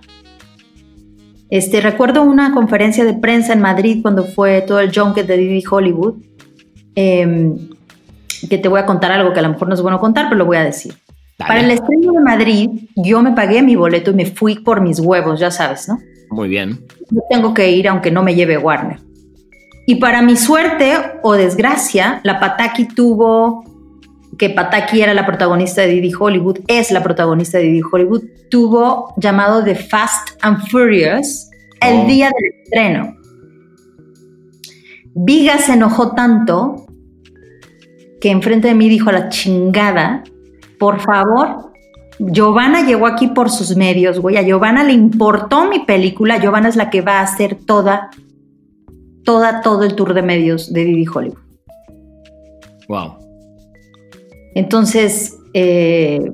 Este, recuerdo una conferencia de prensa en Madrid cuando fue todo el junket de Didi Hollywood, em, que te voy a contar algo que a lo mejor no es bueno contar, pero lo voy a decir. Para el estreno de Madrid, yo me pagué mi boleto y me fui por mis huevos, ya sabes, ¿no? Muy bien. Yo tengo que ir aunque no me lleve Warner. Y para mi suerte o desgracia, la Pataki tuvo, que Pataki era la protagonista de Didi Hollywood, es la protagonista de Didi Hollywood, tuvo llamado The Fast and Furious el oh. día del estreno. Viga se enojó tanto que enfrente de mí dijo a la chingada, por favor, Giovanna llegó aquí por sus medios, güey. A Giovanna le importó mi película. Giovanna es la que va a hacer toda, toda, todo el tour de medios de Didi Hollywood. Wow. Entonces, eh,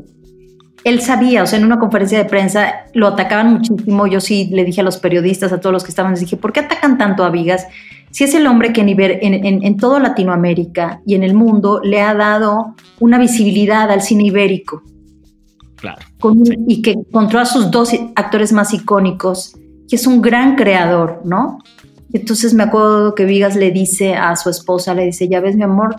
él sabía, o sea, en una conferencia de prensa lo atacaban muchísimo. Yo sí le dije a los periodistas, a todos los que estaban, les dije, ¿por qué atacan tanto a Vigas? Si es el hombre que en, en, en todo Latinoamérica y en el mundo le ha dado una visibilidad al cine ibérico y que encontró a sus dos actores más icónicos, que es un gran creador, ¿no? Entonces me acuerdo que Vigas le dice a su esposa, le dice, ya ves mi amor,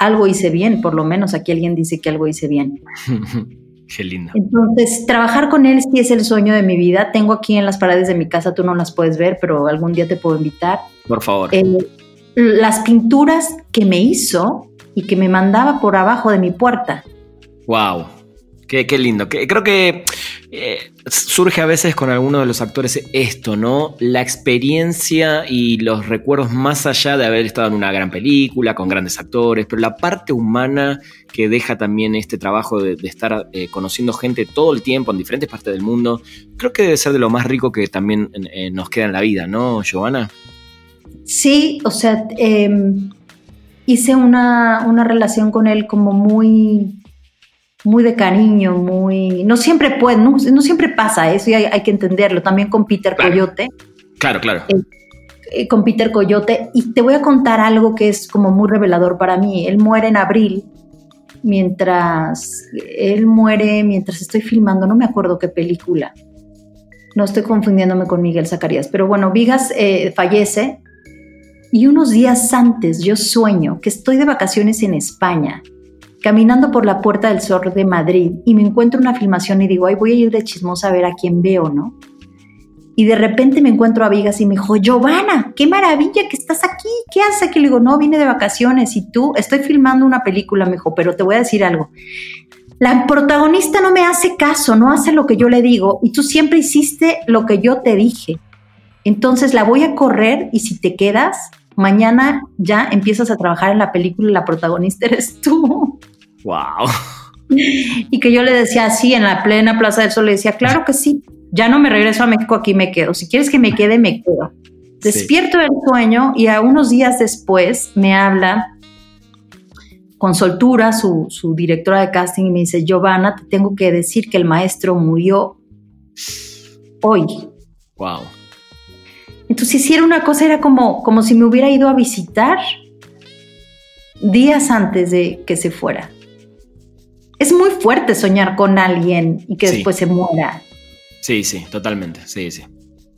algo hice bien, por lo menos aquí alguien dice que algo hice bien. Qué lindo. Entonces, trabajar con él sí es el sueño de mi vida. Tengo aquí en las paredes de mi casa, tú no las puedes ver, pero algún día te puedo invitar. Por favor. Eh, las pinturas que me hizo y que me mandaba por abajo de mi puerta. Wow. Qué, lindo. creo que eh, surge a veces con algunos de los actores esto, ¿no? La experiencia y los recuerdos más allá de haber estado en una gran película, con grandes actores, pero la parte humana que deja también este trabajo de, estar eh, conociendo gente todo el tiempo en diferentes partes del mundo, creo que debe ser de lo más rico que también eh, nos queda en la vida, ¿no, Giovanna? Sí, o sea, em, hice una, una relación con él como muy muy de cariño, muy... No siempre puede, no, siempre pasa eso y hay, que entenderlo. También con Peter Coyote. Claro, claro. Eh, eh, con Peter Coyote. Y te voy a contar algo que es como muy revelador para mí. Él muere en abril, mientras... Él muere mientras estoy filmando, no me acuerdo qué película. No estoy confundiéndome con Miguel Zacarías, pero bueno, Vigas eh, fallece y unos días antes yo sueño que estoy de vacaciones en España caminando por la Puerta del Sol de Madrid y me encuentro una filmación y digo, ay, voy a ir de chismosa a ver a quién veo, ¿no? Y de repente me encuentro a Vigas y me dijo, Giovanna, qué maravilla que estás aquí, ¿qué haces aquí? Le digo, no, vine de vacaciones y tú, estoy filmando una película, me dijo, pero te voy a decir algo. La protagonista no me hace caso, no hace lo que yo le digo y tú siempre hiciste lo que yo te dije. Entonces la voy a correr y si te quedas, mañana ya empiezas a trabajar en la película y la protagonista eres tú. Wow. Y que yo le decía así en la plena Plaza del Sol, le decía, claro que sí, ya no me regreso a México, aquí me quedo. Si quieres que me quede, me quedo. Despierto del sueño y a unos días después me habla con soltura su, su directora de casting y me dice, Giovanna, te tengo que decir que el maestro murió hoy. Wow. Entonces, si era una cosa, era como, como si me hubiera ido a visitar días antes de que se fuera. Es muy fuerte soñar con alguien y que después se muera. Sí, sí, totalmente, sí, sí.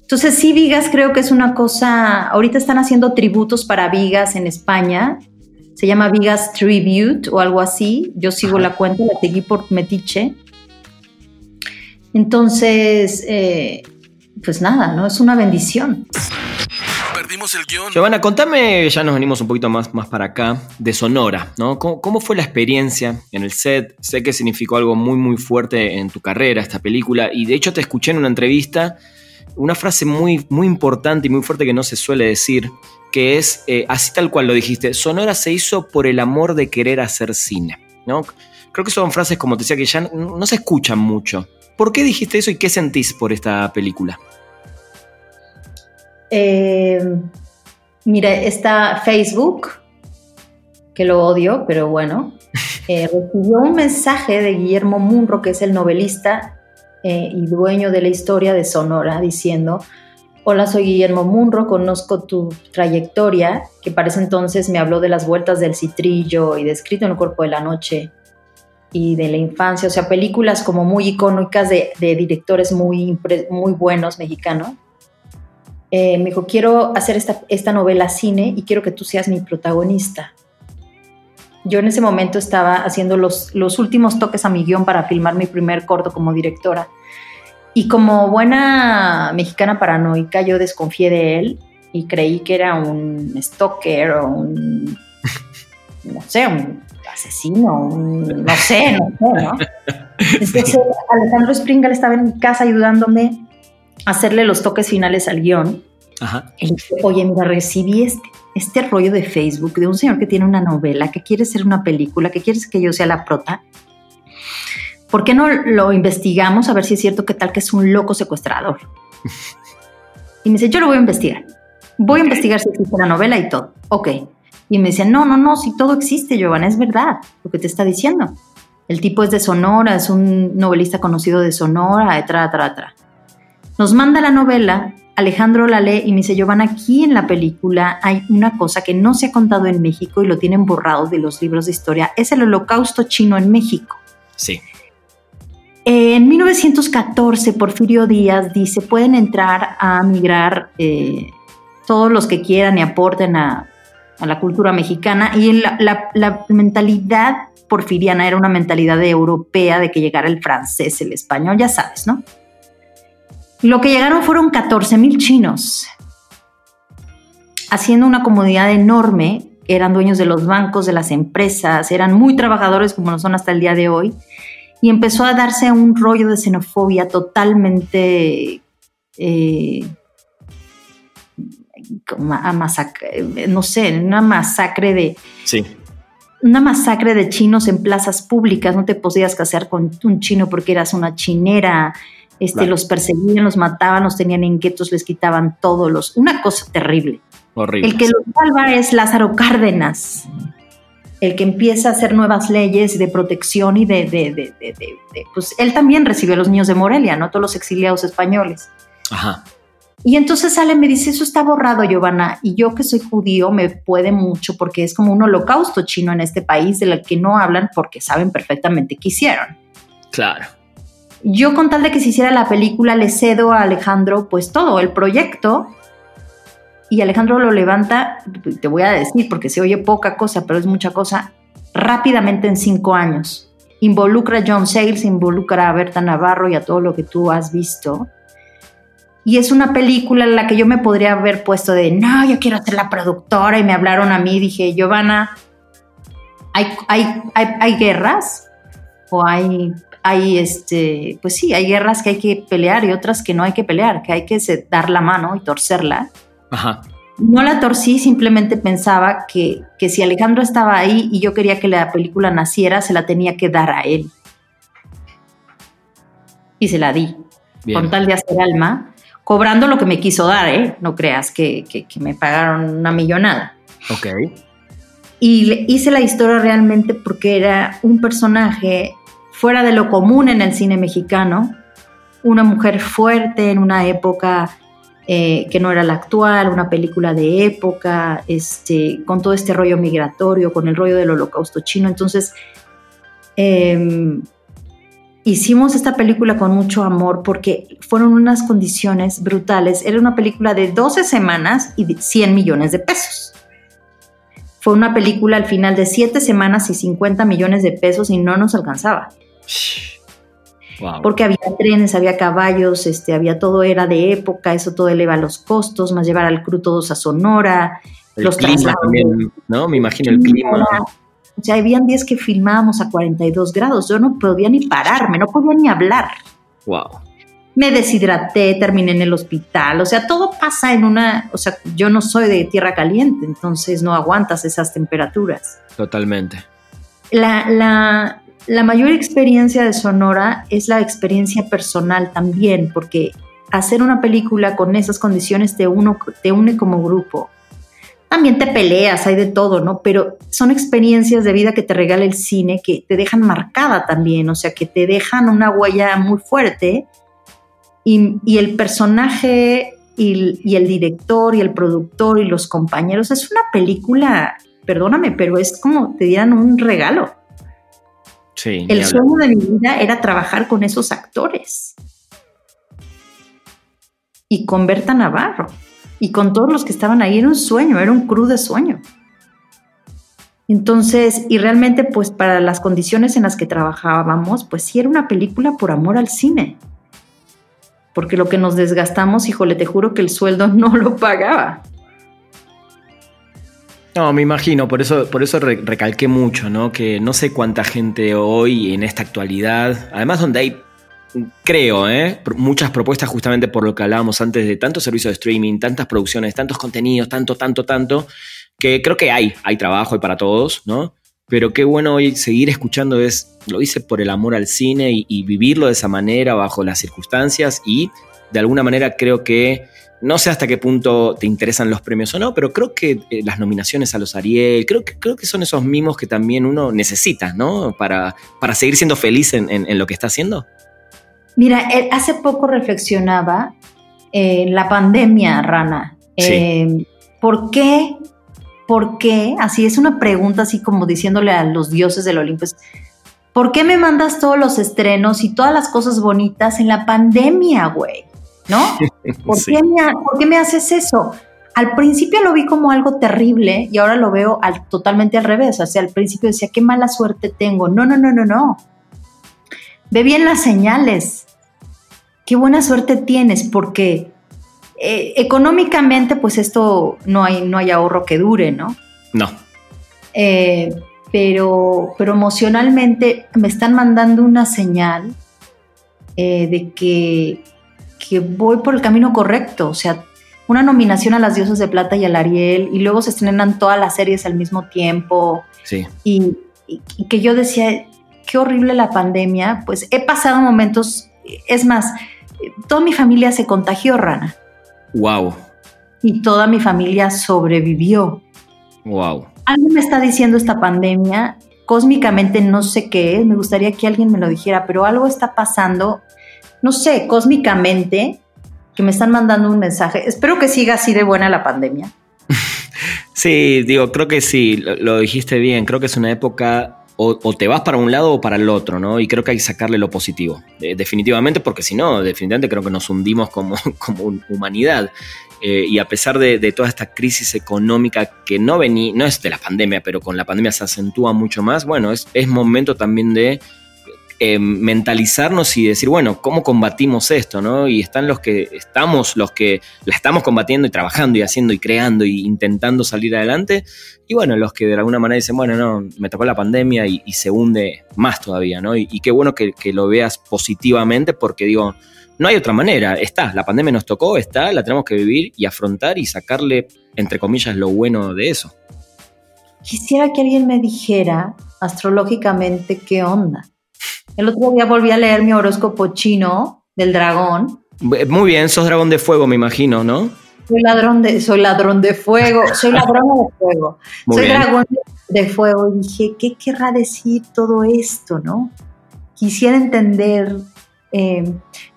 Entonces, sí, Vigas creo que es una cosa, ahorita están haciendo tributos para Vigas en España, se llama Vigas Tribute o algo así, yo sigo la cuenta, la seguí por Metiche. Entonces, eh, pues nada, ¿no? Es una bendición. Perdimos el guion. Giovanna, contame, ya nos venimos un poquito más, más para acá, de Sonora, ¿no? ¿Cómo, fue la experiencia en el set? Sé que significó algo muy, muy fuerte en tu carrera, esta película, y de hecho te escuché en una entrevista una frase muy, muy importante y muy fuerte que no se suele decir, que es, eh, así tal cual lo dijiste, Sonora se hizo por el amor de querer hacer cine, ¿no? Creo que son frases, como te decía, que ya no, se escuchan mucho. ¿Por qué dijiste eso y qué sentís por esta película? Eh, mira, está Facebook, que lo odio, pero bueno, eh, recibió un mensaje de Guillermo Munro, que es el novelista eh, y dueño de la historia de Sonora, diciendo, hola, soy Guillermo Munro, conozco tu trayectoria, que para ese entonces me habló de las vueltas del citrillo y de Escrito en el cuerpo de la noche y de la infancia, o sea, películas como muy icónicas de, directores muy, muy buenos mexicanos. Eh, me dijo, quiero hacer esta, esta novela cine y quiero que tú seas mi protagonista. Yo en ese momento estaba haciendo los, los últimos toques a mi guion para filmar mi primer corto como directora. Y como buena mexicana paranoica, yo desconfié de él y creí que era un stalker o un, no sé, un asesino, no sé, no sé, ¿no? Entonces Alejandro Springal estaba en mi casa ayudándome a hacerle los toques finales al guion. Ajá. Y dije, oye, mira, recibí este, este rollo de Facebook de un señor que tiene una novela, que quiere ser una película, que quiere que yo sea la prota. ¿Por qué no lo investigamos a ver si es cierto que tal que es un loco secuestrador? Y me dice, yo lo voy a investigar. Voy a investigar si existe la novela y todo. Ok. Y me dice, no, no, no, si todo existe, Giovanna, es verdad lo que te está diciendo. El tipo es de Sonora, es un novelista conocido de Sonora, etc, etc, Nos manda la novela Alejandro la lee y me dice, Giovanna, aquí en la película hay una cosa que no se ha contado en México y lo tienen borrado de los libros de historia, es el holocausto chino en México. Sí. En 1914, Porfirio Díaz dice, pueden entrar a migrar eh, todos los que quieran y aporten a, la cultura mexicana. Y la, la, mentalidad porfiriana era una mentalidad europea de que llegara el francés, el español, ya sabes, ¿no? Lo que llegaron fueron 14 mil chinos, haciendo una comunidad enorme. Eran dueños de los bancos, de las empresas, eran muy trabajadores como lo son hasta el día de hoy. Y empezó a darse un rollo de xenofobia totalmente eh, a masacre, no sé, una masacre de... Sí. Una masacre de chinos en plazas públicas, no te podías casar con un chino porque eras una chinera, este, los perseguían, los mataban, los tenían en guetos, les quitaban todos los... Una cosa terrible. Horrible. El que lo salva es Lázaro Cárdenas, el que empieza a hacer nuevas leyes de protección y de, de, de, de, Pues él también recibió a los niños de Morelia, ¿no? Todos los exiliados españoles. Ajá. Y entonces sale y me dice, eso está borrado, Giovanna. Y yo que soy judío me puede mucho porque es como un holocausto chino en este país del que no hablan porque saben perfectamente qué hicieron. Claro. Yo con tal de que se hiciera la película le cedo a Alejandro pues todo, el proyecto. Y Alejandro lo levanta, te voy a decir porque se oye poca cosa, pero es mucha cosa, rápidamente en cinco años. Involucra a John Sayles, involucra a Berta Navarro y a todo lo que tú has visto. Y es una película en la que yo me podría haber puesto de, no, yo quiero ser la productora y me hablaron a mí, dije, Giovanna, ¿hay, hay, hay, hay guerras? ¿O hay hay, este, pues sí, hay guerras que hay que pelear y otras que no hay que pelear, que hay que dar la mano y torcerla. Ajá. No la torcí, simplemente pensaba que, que si Alejandro estaba ahí y yo quería que la película naciera, se la tenía que dar a él. Y se la di, con tal de hacer alma, cobrando lo que me quiso dar, ¿eh? No creas que, que, que me pagaron una millonada. Ok. Y hice la historia realmente porque era un personaje fuera de lo común en el cine mexicano, una mujer fuerte en una época eh, que no era la actual, una película de época, este, con todo este rollo migratorio, con el rollo del holocausto chino. Entonces, em, hicimos esta película con mucho amor porque fueron unas condiciones brutales. Era una película de 12 semanas y 100 millones de pesos. Fue una película al final de 7 semanas y 50 millones de pesos y no nos alcanzaba. Porque había trenes, había caballos, este, había todo, era de época, eso todo eleva los costos, más llevar al crew todos a Sonora. El los clima también, ¿no? Me imagino el clima. O sea, habían días que filmábamos a 42 grados, yo no podía ni pararme, no podía ni hablar. Wow. me deshidraté, terminé en el hospital, o sea, todo pasa en una, o sea, yo no soy de tierra caliente, entonces no aguantas esas temperaturas. Totalmente. La, la, la mayor experiencia de Sonora es la experiencia personal también, porque hacer una película con esas condiciones te, uno, te une como grupo. También te peleas, hay de todo, ¿no? Pero son experiencias de vida que te regala el cine, que te dejan marcada también, o sea, que te dejan una huella muy fuerte. Y, el personaje y, y, el director y el productor y los compañeros, es una película, perdóname, pero es como te dieran un regalo. Sí, el sueño de mi vida era trabajar con esos actores y con Berta Navarro y con todos los que estaban ahí. Era un sueño, era un cru de sueño. Entonces, y realmente pues para las condiciones en las que trabajábamos, pues sí era una película por amor al cine. Porque lo que nos desgastamos, híjole, te juro que el sueldo no lo pagaba. No, me imagino, por eso, por eso recalqué mucho, ¿no? Que no sé cuánta gente hoy en esta actualidad, además donde hay creo, ¿eh? muchas propuestas justamente por lo que hablábamos antes de tantos servicios de streaming, tantas producciones, tantos contenidos, tanto, tanto, tanto, que creo que hay, hay trabajo y para todos, ¿no? Pero qué bueno hoy seguir escuchando es, lo hice por el amor al cine y, vivirlo de esa manera bajo las circunstancias y de alguna manera creo que, no sé hasta qué punto te interesan los premios o no, pero creo que eh, las nominaciones a los Ariel, creo que, creo que son esos mimos que también uno necesita, ¿no? Para, para seguir siendo feliz en lo que está haciendo. Mira, hace poco reflexionaba en la pandemia, Rana. Eh, ¿Por qué? ¿Por qué? Así es una pregunta, así como diciéndole a los dioses del Olimpo. ¿Por qué me mandas todos los estrenos y todas las cosas bonitas en la pandemia, güey? ¿No? ¿Por, qué me, ¿Por, qué me, haces eso? Al principio lo vi como algo terrible y ahora lo veo al, totalmente al revés. O sea, al principio decía, qué mala suerte tengo. No, no, no, no, no. Ve bien las señales. Qué buena suerte tienes porque eh, económicamente pues esto no hay, no hay ahorro que dure, ¿no? No. Eh, pero, pero emocionalmente me están mandando una señal eh, de que, que voy por el camino correcto. O sea, una nominación a las Diosas de Plata y al Ariel, y luego se estrenan todas las series al mismo tiempo. Sí. y que yo decía, qué horrible la pandemia, pues he pasado momentos, es más, toda mi familia se contagió, Rana. Wow. Y toda mi familia sobrevivió. Wow. Algo me está diciendo esta pandemia, cósmicamente no sé qué es, me gustaría que alguien me lo dijera, pero algo está pasando, no sé, cósmicamente, que me están mandando un mensaje. Espero que siga así de buena la pandemia. sí, digo, creo que sí, lo dijiste bien, creo que es una época o, te vas para un lado o para el otro, ¿no? Y creo que hay que sacarle lo positivo, eh, definitivamente, porque si no, definitivamente creo que nos hundimos como, como humanidad. Eh, y a pesar de, toda esta crisis económica que no venía, no es de la pandemia, pero con la pandemia se acentúa mucho más, bueno, es, es momento también de eh, mentalizarnos y decir, bueno, ¿cómo combatimos esto? ¿no? Y están los que estamos, los que la estamos combatiendo y trabajando y haciendo y creando y intentando salir adelante. Y bueno, los que de alguna manera dicen, bueno, no, me tocó la pandemia y, se hunde más todavía, ¿no? Y, qué bueno que, lo veas positivamente porque digo, no hay otra manera, está, la pandemia nos tocó, está, la tenemos que vivir y afrontar y sacarle, entre comillas, lo bueno de eso. Quisiera que alguien me dijera astrológicamente qué onda. El otro día volví a leer mi horóscopo chino del dragón. Muy bien, sos dragón de fuego, me imagino, ¿no? Soy ladrón de, soy ladrón de fuego, soy ladrón de fuego. soy dragón de fuego. Y dije, ¿qué querrá decir todo esto, no? Quisiera entender. Eh,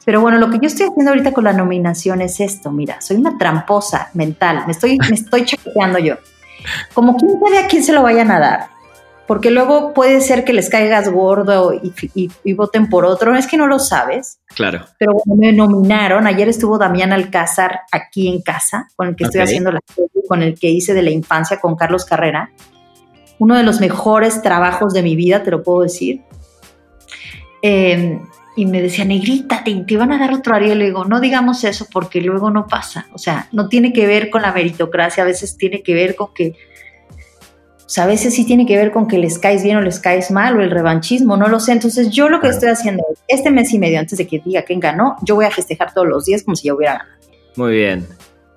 pero bueno, lo que yo estoy haciendo ahorita con la nominación es esto. Mira, soy una tramposa mental. Me estoy, me estoy chaqueteando yo. Como quién sabe a quién se lo vayan a dar porque luego puede ser que les caigas gordo y, voten por otro, es que no lo sabes. Claro. Pero bueno, me nominaron, ayer estuvo Damián Alcázar aquí en casa, con el que estoy haciendo la con el que hice de la infancia con Carlos Carrera, uno de los mejores trabajos de mi vida, te lo puedo decir. Em, y me decía, negrita, te, te, iban a dar otro Ariel. Le digo, no digamos eso porque luego no pasa. O sea, no tiene que ver con la meritocracia, a veces tiene que ver con que O sea, a veces sí tiene que ver con que les caes bien o les caes mal o el revanchismo, no lo sé. Entonces yo lo que estoy haciendo es, este mes y medio antes de que diga quién ganó, yo voy a festejar todos los días como si yo hubiera ganado. Muy bien.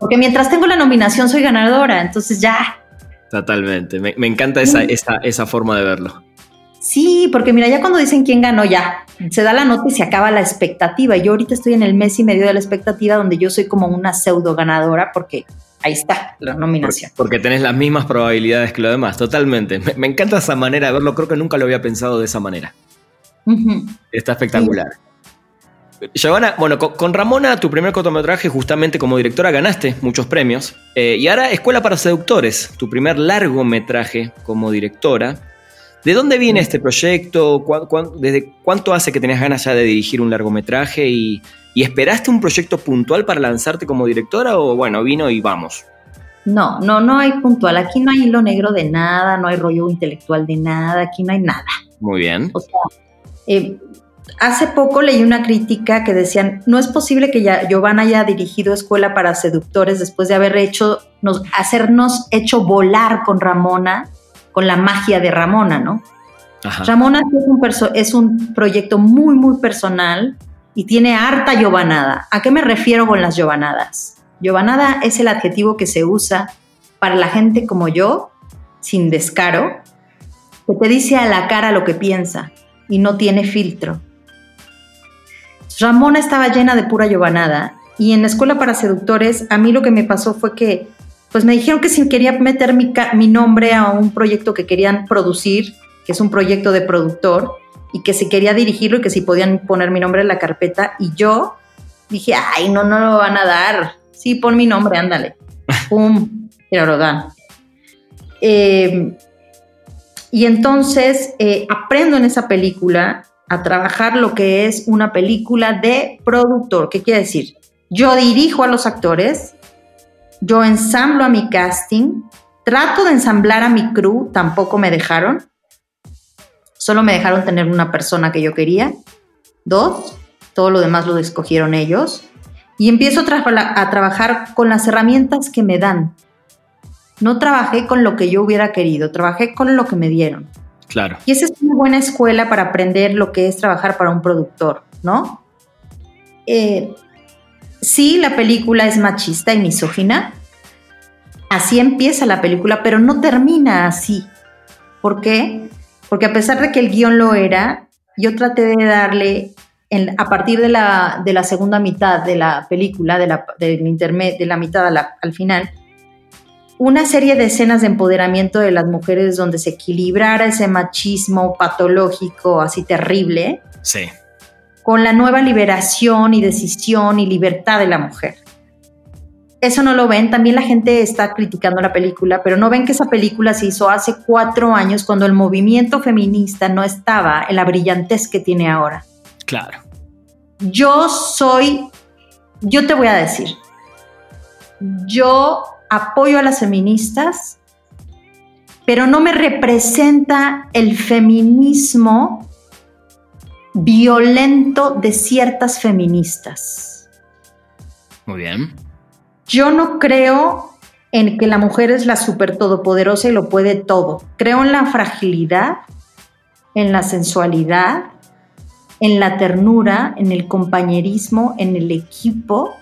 Porque mientras tengo la nominación soy ganadora, entonces ya. Totalmente. Me, encanta esa, esa, esa forma de verlo. Sí, porque mira, ya cuando dicen quién ganó, ya se da la nota y se acaba la expectativa. Yo ahorita estoy en el mes y medio de la expectativa donde yo soy como una pseudo ganadora porque ahí está la nominación. Porque, tenés las mismas probabilidades que lo demás, totalmente. Me, encanta esa manera de verlo, creo que nunca lo había pensado de esa manera. Está espectacular. Giovanna, bueno, con, Ramona, tu primer cortometraje, justamente como directora, ganaste muchos premios. Eh, y ahora Escuela para Seductores, tu primer largometraje como directora. ¿De dónde viene este proyecto? desde cuánto hace que tenías ganas ya de dirigir un largometraje? Y, esperaste un proyecto puntual para lanzarte como directora? ¿O bueno, vino y vamos? No, no, no hay puntual. Aquí no hay hilo negro de nada, no hay rollo intelectual de nada, aquí no hay nada. Muy bien. O sea, eh, hace poco leí una crítica que decían, no es posible que ya Giovanna haya dirigido Escuela para Seductores después de haber hecho, nos, hacernos hecho volar con Ramona con la magia de Ramona, ¿no? Ramona es un, es un proyecto muy, muy personal y tiene harta llovanada. ¿A qué me refiero con las llovanadas? Llovanada es el adjetivo que se usa para la gente como yo, sin descaro, que te dice a la cara lo que piensa y no tiene filtro. Ramona estaba llena de pura llovanada y en la escuela para seductores a mí lo que me pasó fue que pues me dijeron que si quería meter mi, mi, nombre a un proyecto que querían producir, que es un proyecto de productor, y que si quería dirigirlo y que si podían poner mi nombre en la carpeta. Y yo dije, ay, no, no lo van a dar. Sí, pon mi nombre, ándale. Pum, pero lo dan. Y entonces eh, aprendo en esa película a trabajar lo que es una película de productor. ¿Qué quiere decir? Yo dirijo a los actores, yo ensamblo a mi casting, trato de ensamblar a mi crew, tampoco me dejaron. Solo me dejaron tener una persona que yo quería. Dos, todo lo demás lo escogieron ellos. Y empiezo a, a trabajar con las herramientas que me dan. No trabajé con lo que yo hubiera querido, trabajé con lo que me dieron. Claro. Y esa es una buena escuela para aprender lo que es trabajar para un productor, ¿no? Eh, sí, la película es machista y misógina. Así empieza la película, pero no termina así. ¿Por qué? Porque a pesar de que el guion lo era, yo traté de darle, a partir de la, de la, segunda mitad de la película, de la, de la mitad al final, una serie de escenas de empoderamiento de las mujeres donde se equilibrara ese machismo patológico así terrible. Sí con la nueva liberación y decisión y libertad de la mujer. Eso no lo ven, también la gente está criticando la película, pero no ven que esa película se hizo hace cuatro años cuando el movimiento feminista no estaba en la brillantez que tiene ahora. Claro. Yo soy, yo te voy a decir, yo apoyo a las feministas, pero no me representa el feminismo violento de ciertas feministas. Muy bien. Yo no creo en que la mujer es la super todopoderosa y lo puede todo. Creo en la fragilidad, en la sensualidad, en la ternura, en el compañerismo, en el equipo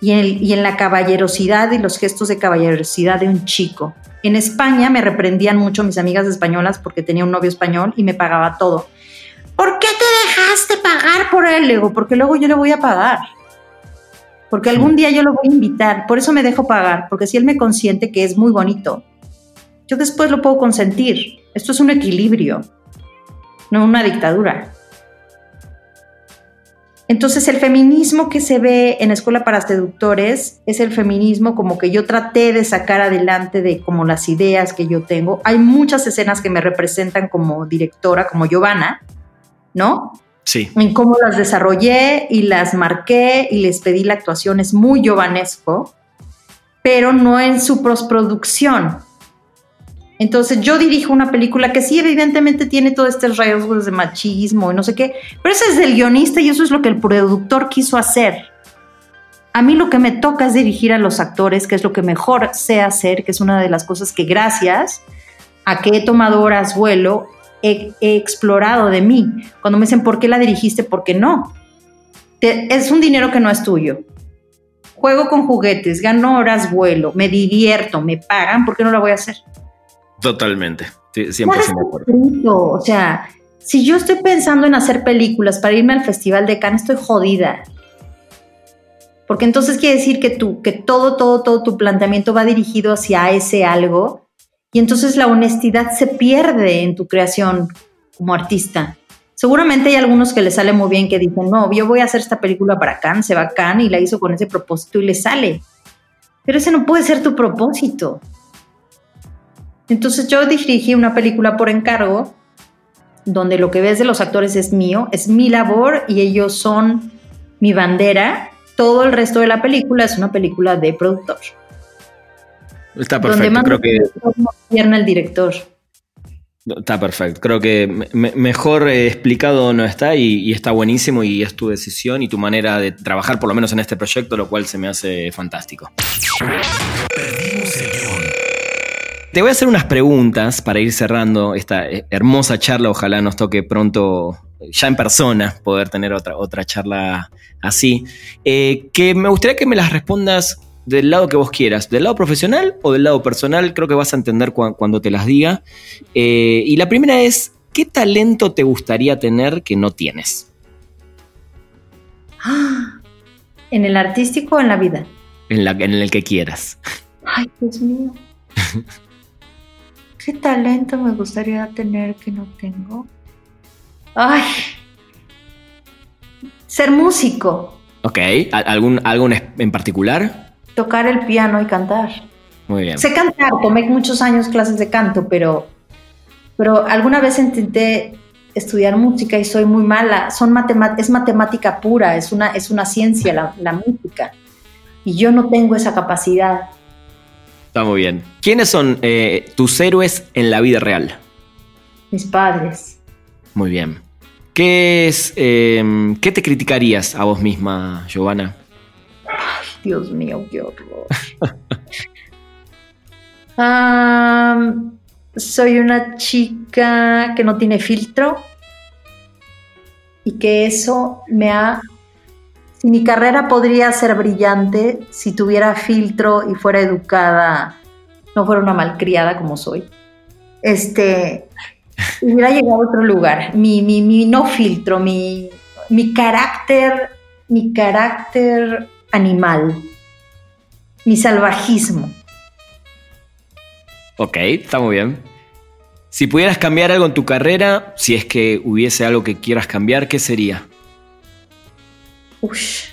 y en, y en, la caballerosidad y los gestos de caballerosidad de un chico. En España me reprendían mucho mis amigas españolas porque tenía un novio español y me pagaba todo. ¿Por qué te dejaste pagar por él? Le porque luego yo le voy a pagar. Porque algún día yo lo voy a invitar. Por eso me dejo pagar. Porque si él me consiente que es muy bonito, yo después lo puedo consentir. Esto es un equilibrio, no una dictadura. Entonces el feminismo que se ve en Escuela para Seductores es el feminismo como que yo traté de sacar adelante de como las ideas que yo tengo. Hay muchas escenas que me representan como directora, como Giovanna, ¿no? Sí. En cómo las desarrollé y las marqué y les pedí la actuación es muy giovanesco, pero no en su postproducción. Entonces yo dirijo una película que sí evidentemente tiene todos estos rasgos de machismo y no sé qué, pero eso es del guionista y eso es lo que el productor quiso hacer. A mí lo que me toca es dirigir a los actores, que es lo que mejor sé hacer, que es una de las cosas que gracias a qué he tomado horas vuelo he, explorado de mí. Cuando me dicen, ¿por qué la dirigiste? ¿Por qué no? es un dinero que no es tuyo. Juego con juguetes, gano horas vuelo, me divierto, me pagan, ¿por qué no la voy a hacer? Totalmente, 100% de acuerdo. O sea, si yo estoy pensando en hacer películas para irme al Festival de Cannes, estoy jodida. Porque entonces quiere decir que tú, que todo, todo, todo tu planteamiento va dirigido hacia ese algo y entonces la honestidad se pierde en tu creación como artista. Seguramente hay algunos que le sale muy bien que dicen, no, yo voy a hacer esta película para Cannes, se va a y la hizo con ese propósito y le sale. Pero ese no puede ser tu propósito. Entonces yo dirigí una película por encargo donde lo que ves de los actores es mío, es mi labor y ellos son mi bandera todo el resto de la película es una película de productor. Está perfecto, creo que... el director. Está perfecto. Creo que mejor eh, explicado no está y, está buenísimo y es tu decisión y tu manera de trabajar, por lo menos en este proyecto, lo cual se me hace fantástico. Te voy a hacer unas preguntas para ir cerrando esta eh, hermosa charla. Ojalá nos toque pronto ya en persona, poder tener otra, otra charla así, eh, que me gustaría que me las respondas del lado que vos quieras, del lado profesional o del lado personal, creo que vas a entender cuando te las diga. Eh, y la primera es, ¿qué talento te gustaría tener que no tienes? ¿En el artístico o en la vida? En, la, en el que quieras. Ay, Dios mío. ¿Qué talento me gustaría tener que no tengo? Ay. Ser músico. Ok. ¿Algún, ¿Algo en particular? Tocar el piano y cantar. Muy bien. Sé cantar, tomé muchos años clases de canto, pero, pero alguna vez intenté estudiar música y soy muy mala. Son es matemática pura, es una, es una ciencia la, la música. Y yo no tengo esa capacidad. Está muy bien. ¿Quiénes son eh, tus héroes en la vida real? Mis padres. Muy bien. ¿Qué es, em, ¿Qué te criticarías a vos misma, Giovanna? Dios mío, qué horror. soy una chica que no tiene filtro y que eso me ha... Si mi carrera podría ser brillante si tuviera filtro y fuera educada, no fuera una malcriada como soy. Este, hubiera llegado a otro lugar. Mi, mi, mi no filtro, mi, mi carácter, mi carácter animal, mi salvajismo. Ok, está muy bien. Si pudieras cambiar algo en tu carrera, si es que hubiese algo que quieras cambiar, ¿qué sería? Ush.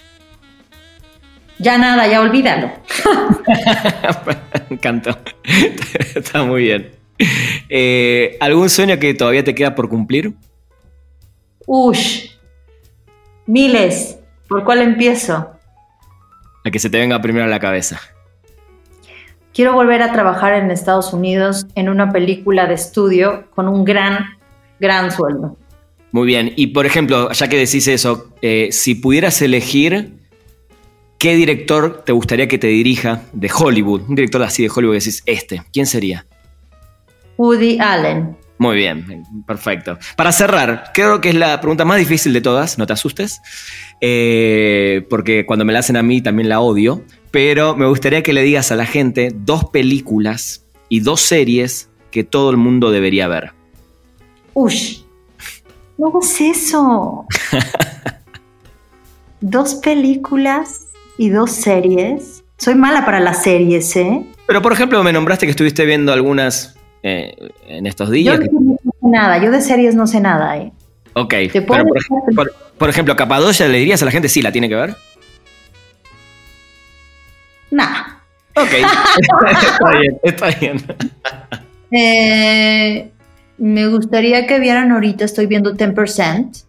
Ya nada, ya olvídalo. Me encantó. Está muy bien. Eh, ¿Algún sueño que todavía te queda por cumplir? Ush, miles. ¿Por cuál empiezo? A que se te venga primero a la cabeza. Quiero volver a trabajar en Estados Unidos en una película de estudio con un gran, gran sueldo. Muy bien. Y por ejemplo, ya que decís eso, eh, si pudieras elegir qué director te gustaría que te dirija de Hollywood, un director así de Hollywood que decís, este, ¿quién sería? Woody Allen. Muy bien, perfecto. Para cerrar, creo que es la pregunta más difícil de todas, no te asustes, eh, porque cuando me la hacen a mí también la odio, pero me gustaría que le digas a la gente dos películas y dos series que todo el mundo debería ver. Ush, no es eso. dos películas y dos series. Soy mala para las series, ¿eh? Pero por ejemplo, me nombraste que estuviste viendo algunas eh, en estos días. Yo no sé nada, yo de series no sé nada. Eh. Ok, por, ejemplo, Capadocia, ¿le dirías a la gente si la tiene que ver? Nah. Ok, está bien, está bien. Eh, me gustaría que vieran ahorita, estoy viendo 10%.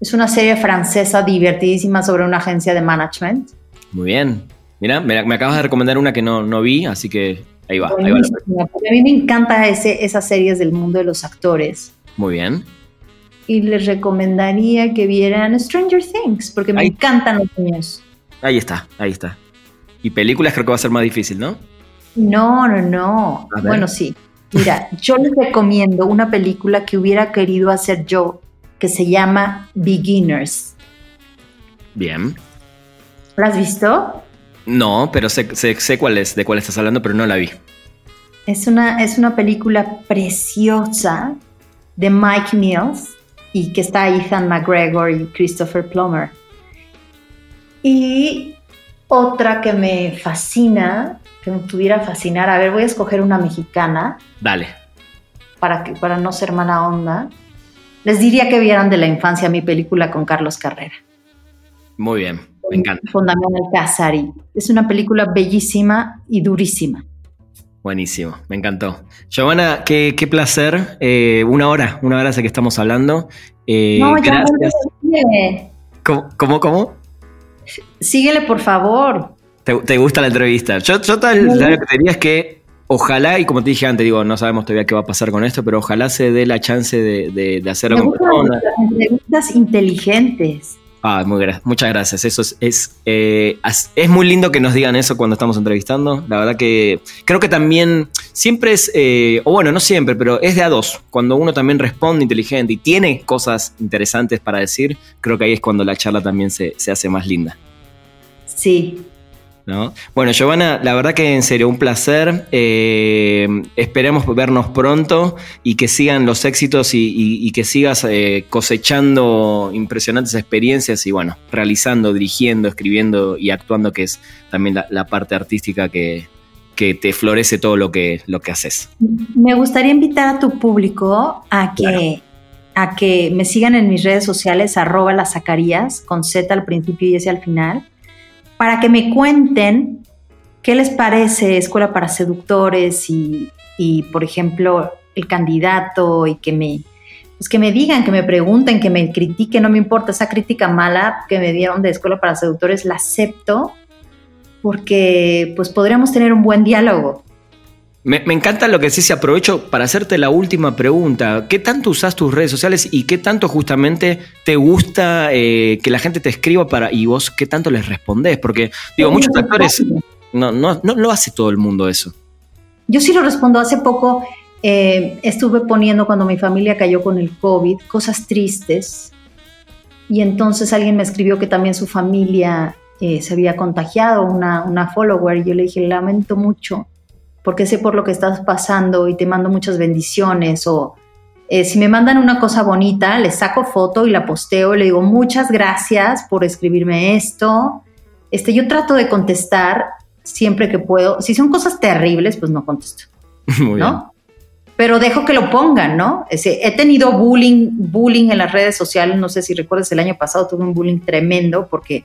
Es una serie francesa divertidísima sobre una agencia de management. Muy bien. Mira, me, acabas de recomendar una que no, no vi, así que Ahí va. Ahí va a mí me encanta ese, esas series del mundo de los actores. Muy bien. Y les recomendaría que vieran Stranger Things, porque me encantan los niños. Ahí está, ahí está. Y películas creo que va a ser más difícil, ¿no? No, no, no. Bueno, sí. Mira, yo les recomiendo una película que hubiera querido hacer yo, que se llama Beginners. Bien. ¿La has visto? No, pero sé, sé, cuál es, de cuál estás hablando, pero no la vi. Es una, es una película preciosa de Mike Mills y que está Ethan McGregor y Christopher Plummer. Y otra que me fascina, que me pudiera fascinar, a ver, voy a escoger una mexicana. Dale. Para, que, para no ser mala onda. Les diría que vieran de la infancia mi película con Carlos Carrera. Muy bien, me encanta. Fundamental Casari. Es una película bellísima y durísima. Buenísimo, me encantó. Giovanna, qué, placer. Eh, una hora, una hora hace que estamos hablando. Eh, no, gracias. ¿Cómo, ¿Cómo, cómo? Síguele, por favor. ¿Te, gusta la entrevista? Yo, yo tal, lo que te diría es que ojalá, y como te dije antes, digo, no sabemos todavía qué va a pasar con esto, pero ojalá se dé la chance de, de, de hacerlo con personas. Entrevistas inteligentes. Ah, muy muchas gracias. Eso es, eh, es, muy lindo que nos digan eso cuando estamos entrevistando. La verdad que creo que también siempre es, eh, o bueno, no siempre, pero es de a dos. Cuando uno también responde inteligente y tiene cosas interesantes para decir, creo que ahí es cuando la charla también se, se hace más linda. Sí, bueno, Giovanna, la verdad que en serio, un placer. Eh, esperemos vernos pronto y que sigan los éxitos y, que sigas eh, cosechando impresionantes experiencias y bueno, realizando, dirigiendo, escribiendo y actuando, que es también la, parte artística que, te florece todo lo que, lo que haces. Me gustaría invitar a tu público a que, a que me sigan en mis redes sociales, arroba las Zacarías, con Z al principio y S al final para que me cuenten qué les parece Escuela para Seductores y, por ejemplo, el candidato y que me, pues que me digan, que me pregunten, que me critiquen, no me importa, esa crítica mala que me dieron de Escuela para Seductores la acepto porque pues podríamos tener un buen diálogo. Me, encanta lo que sí se aprovecho para hacerte la última pregunta. ¿Qué tanto usas tus redes sociales y qué tanto justamente te gusta eh, que la gente te escriba para y vos qué tanto les respondés? Porque digo, muchos actores no, no, no lo hace todo el mundo eso. Yo sí lo respondo. Hace poco eh, estuve poniendo cuando mi familia cayó con el COVID cosas tristes y entonces alguien me escribió que también su familia eh, se había contagiado, una, una follower, y yo le dije, lamento mucho porque sé por lo que estás pasando y te mando muchas bendiciones o eh, si me mandan una cosa bonita, le saco foto y la posteo y le digo muchas gracias por escribirme esto. Este, yo trato de contestar siempre que puedo. Si son cosas terribles, pues no contesto. Muy ¿no? Pero dejo que lo pongan, ¿no? he tenido bullying, bullying en las redes sociales. No sé si recuerdas, el año pasado tuve un bullying tremendo porque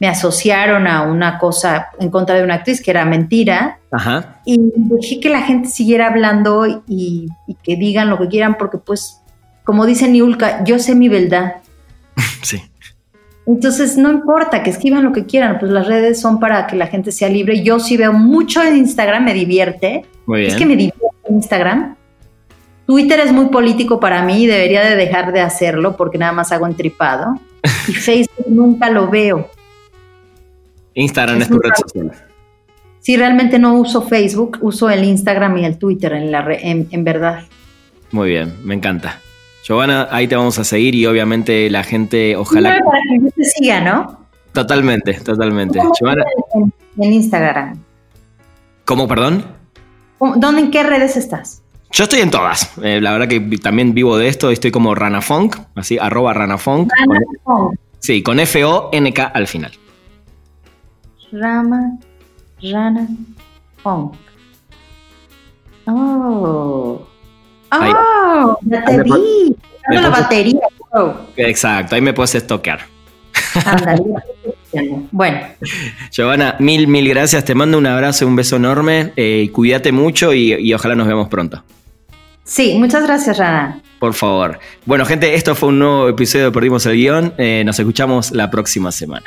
me asociaron a una cosa en contra de una actriz que era mentira. Ajá. Y dejé que la gente siguiera hablando y, que digan lo que quieran, porque pues, como dice Niulka, yo sé mi verdad. sí. Entonces, no importa que escriban lo que quieran, pues las redes son para que la gente sea libre. Yo sí veo mucho en Instagram, me divierte. Muy bien. Es que me divierte en Instagram. Twitter es muy político para mí y debería de dejar de hacerlo porque nada más hago entripado. Y Facebook nunca lo veo. Instagram es, tu red social. Sí, realmente no uso Facebook, uso el Instagram y el Twitter en, la en, verdad. Muy bien, me encanta. Giovanna, ahí te vamos a seguir y obviamente la gente, ojalá. para que te siga, ¿no? Totalmente, totalmente. Giovanna. En, Instagram. ¿Cómo, perdón? ¿Dónde, en qué redes estás? Yo estoy en todas. Eh, la verdad que también vivo de esto. Estoy como Ranafunk, así, arroba Ranafunk. sí, con F-O-N-K al final. Rama, Rana, Funk. Oh. Oh, ya te vi. la batería. Exacto, ahí me puedes tocar. bueno. Giovanna, mil, mil gracias. Te mando un abrazo y un beso enorme. Eh, cuídate mucho y, ojalá nos vemos pronto. Sí, muchas gracias, Rana. Por favor. Bueno, gente, esto fue un nuevo episodio de Perdimos el Guión. Eh, nos escuchamos la próxima semana.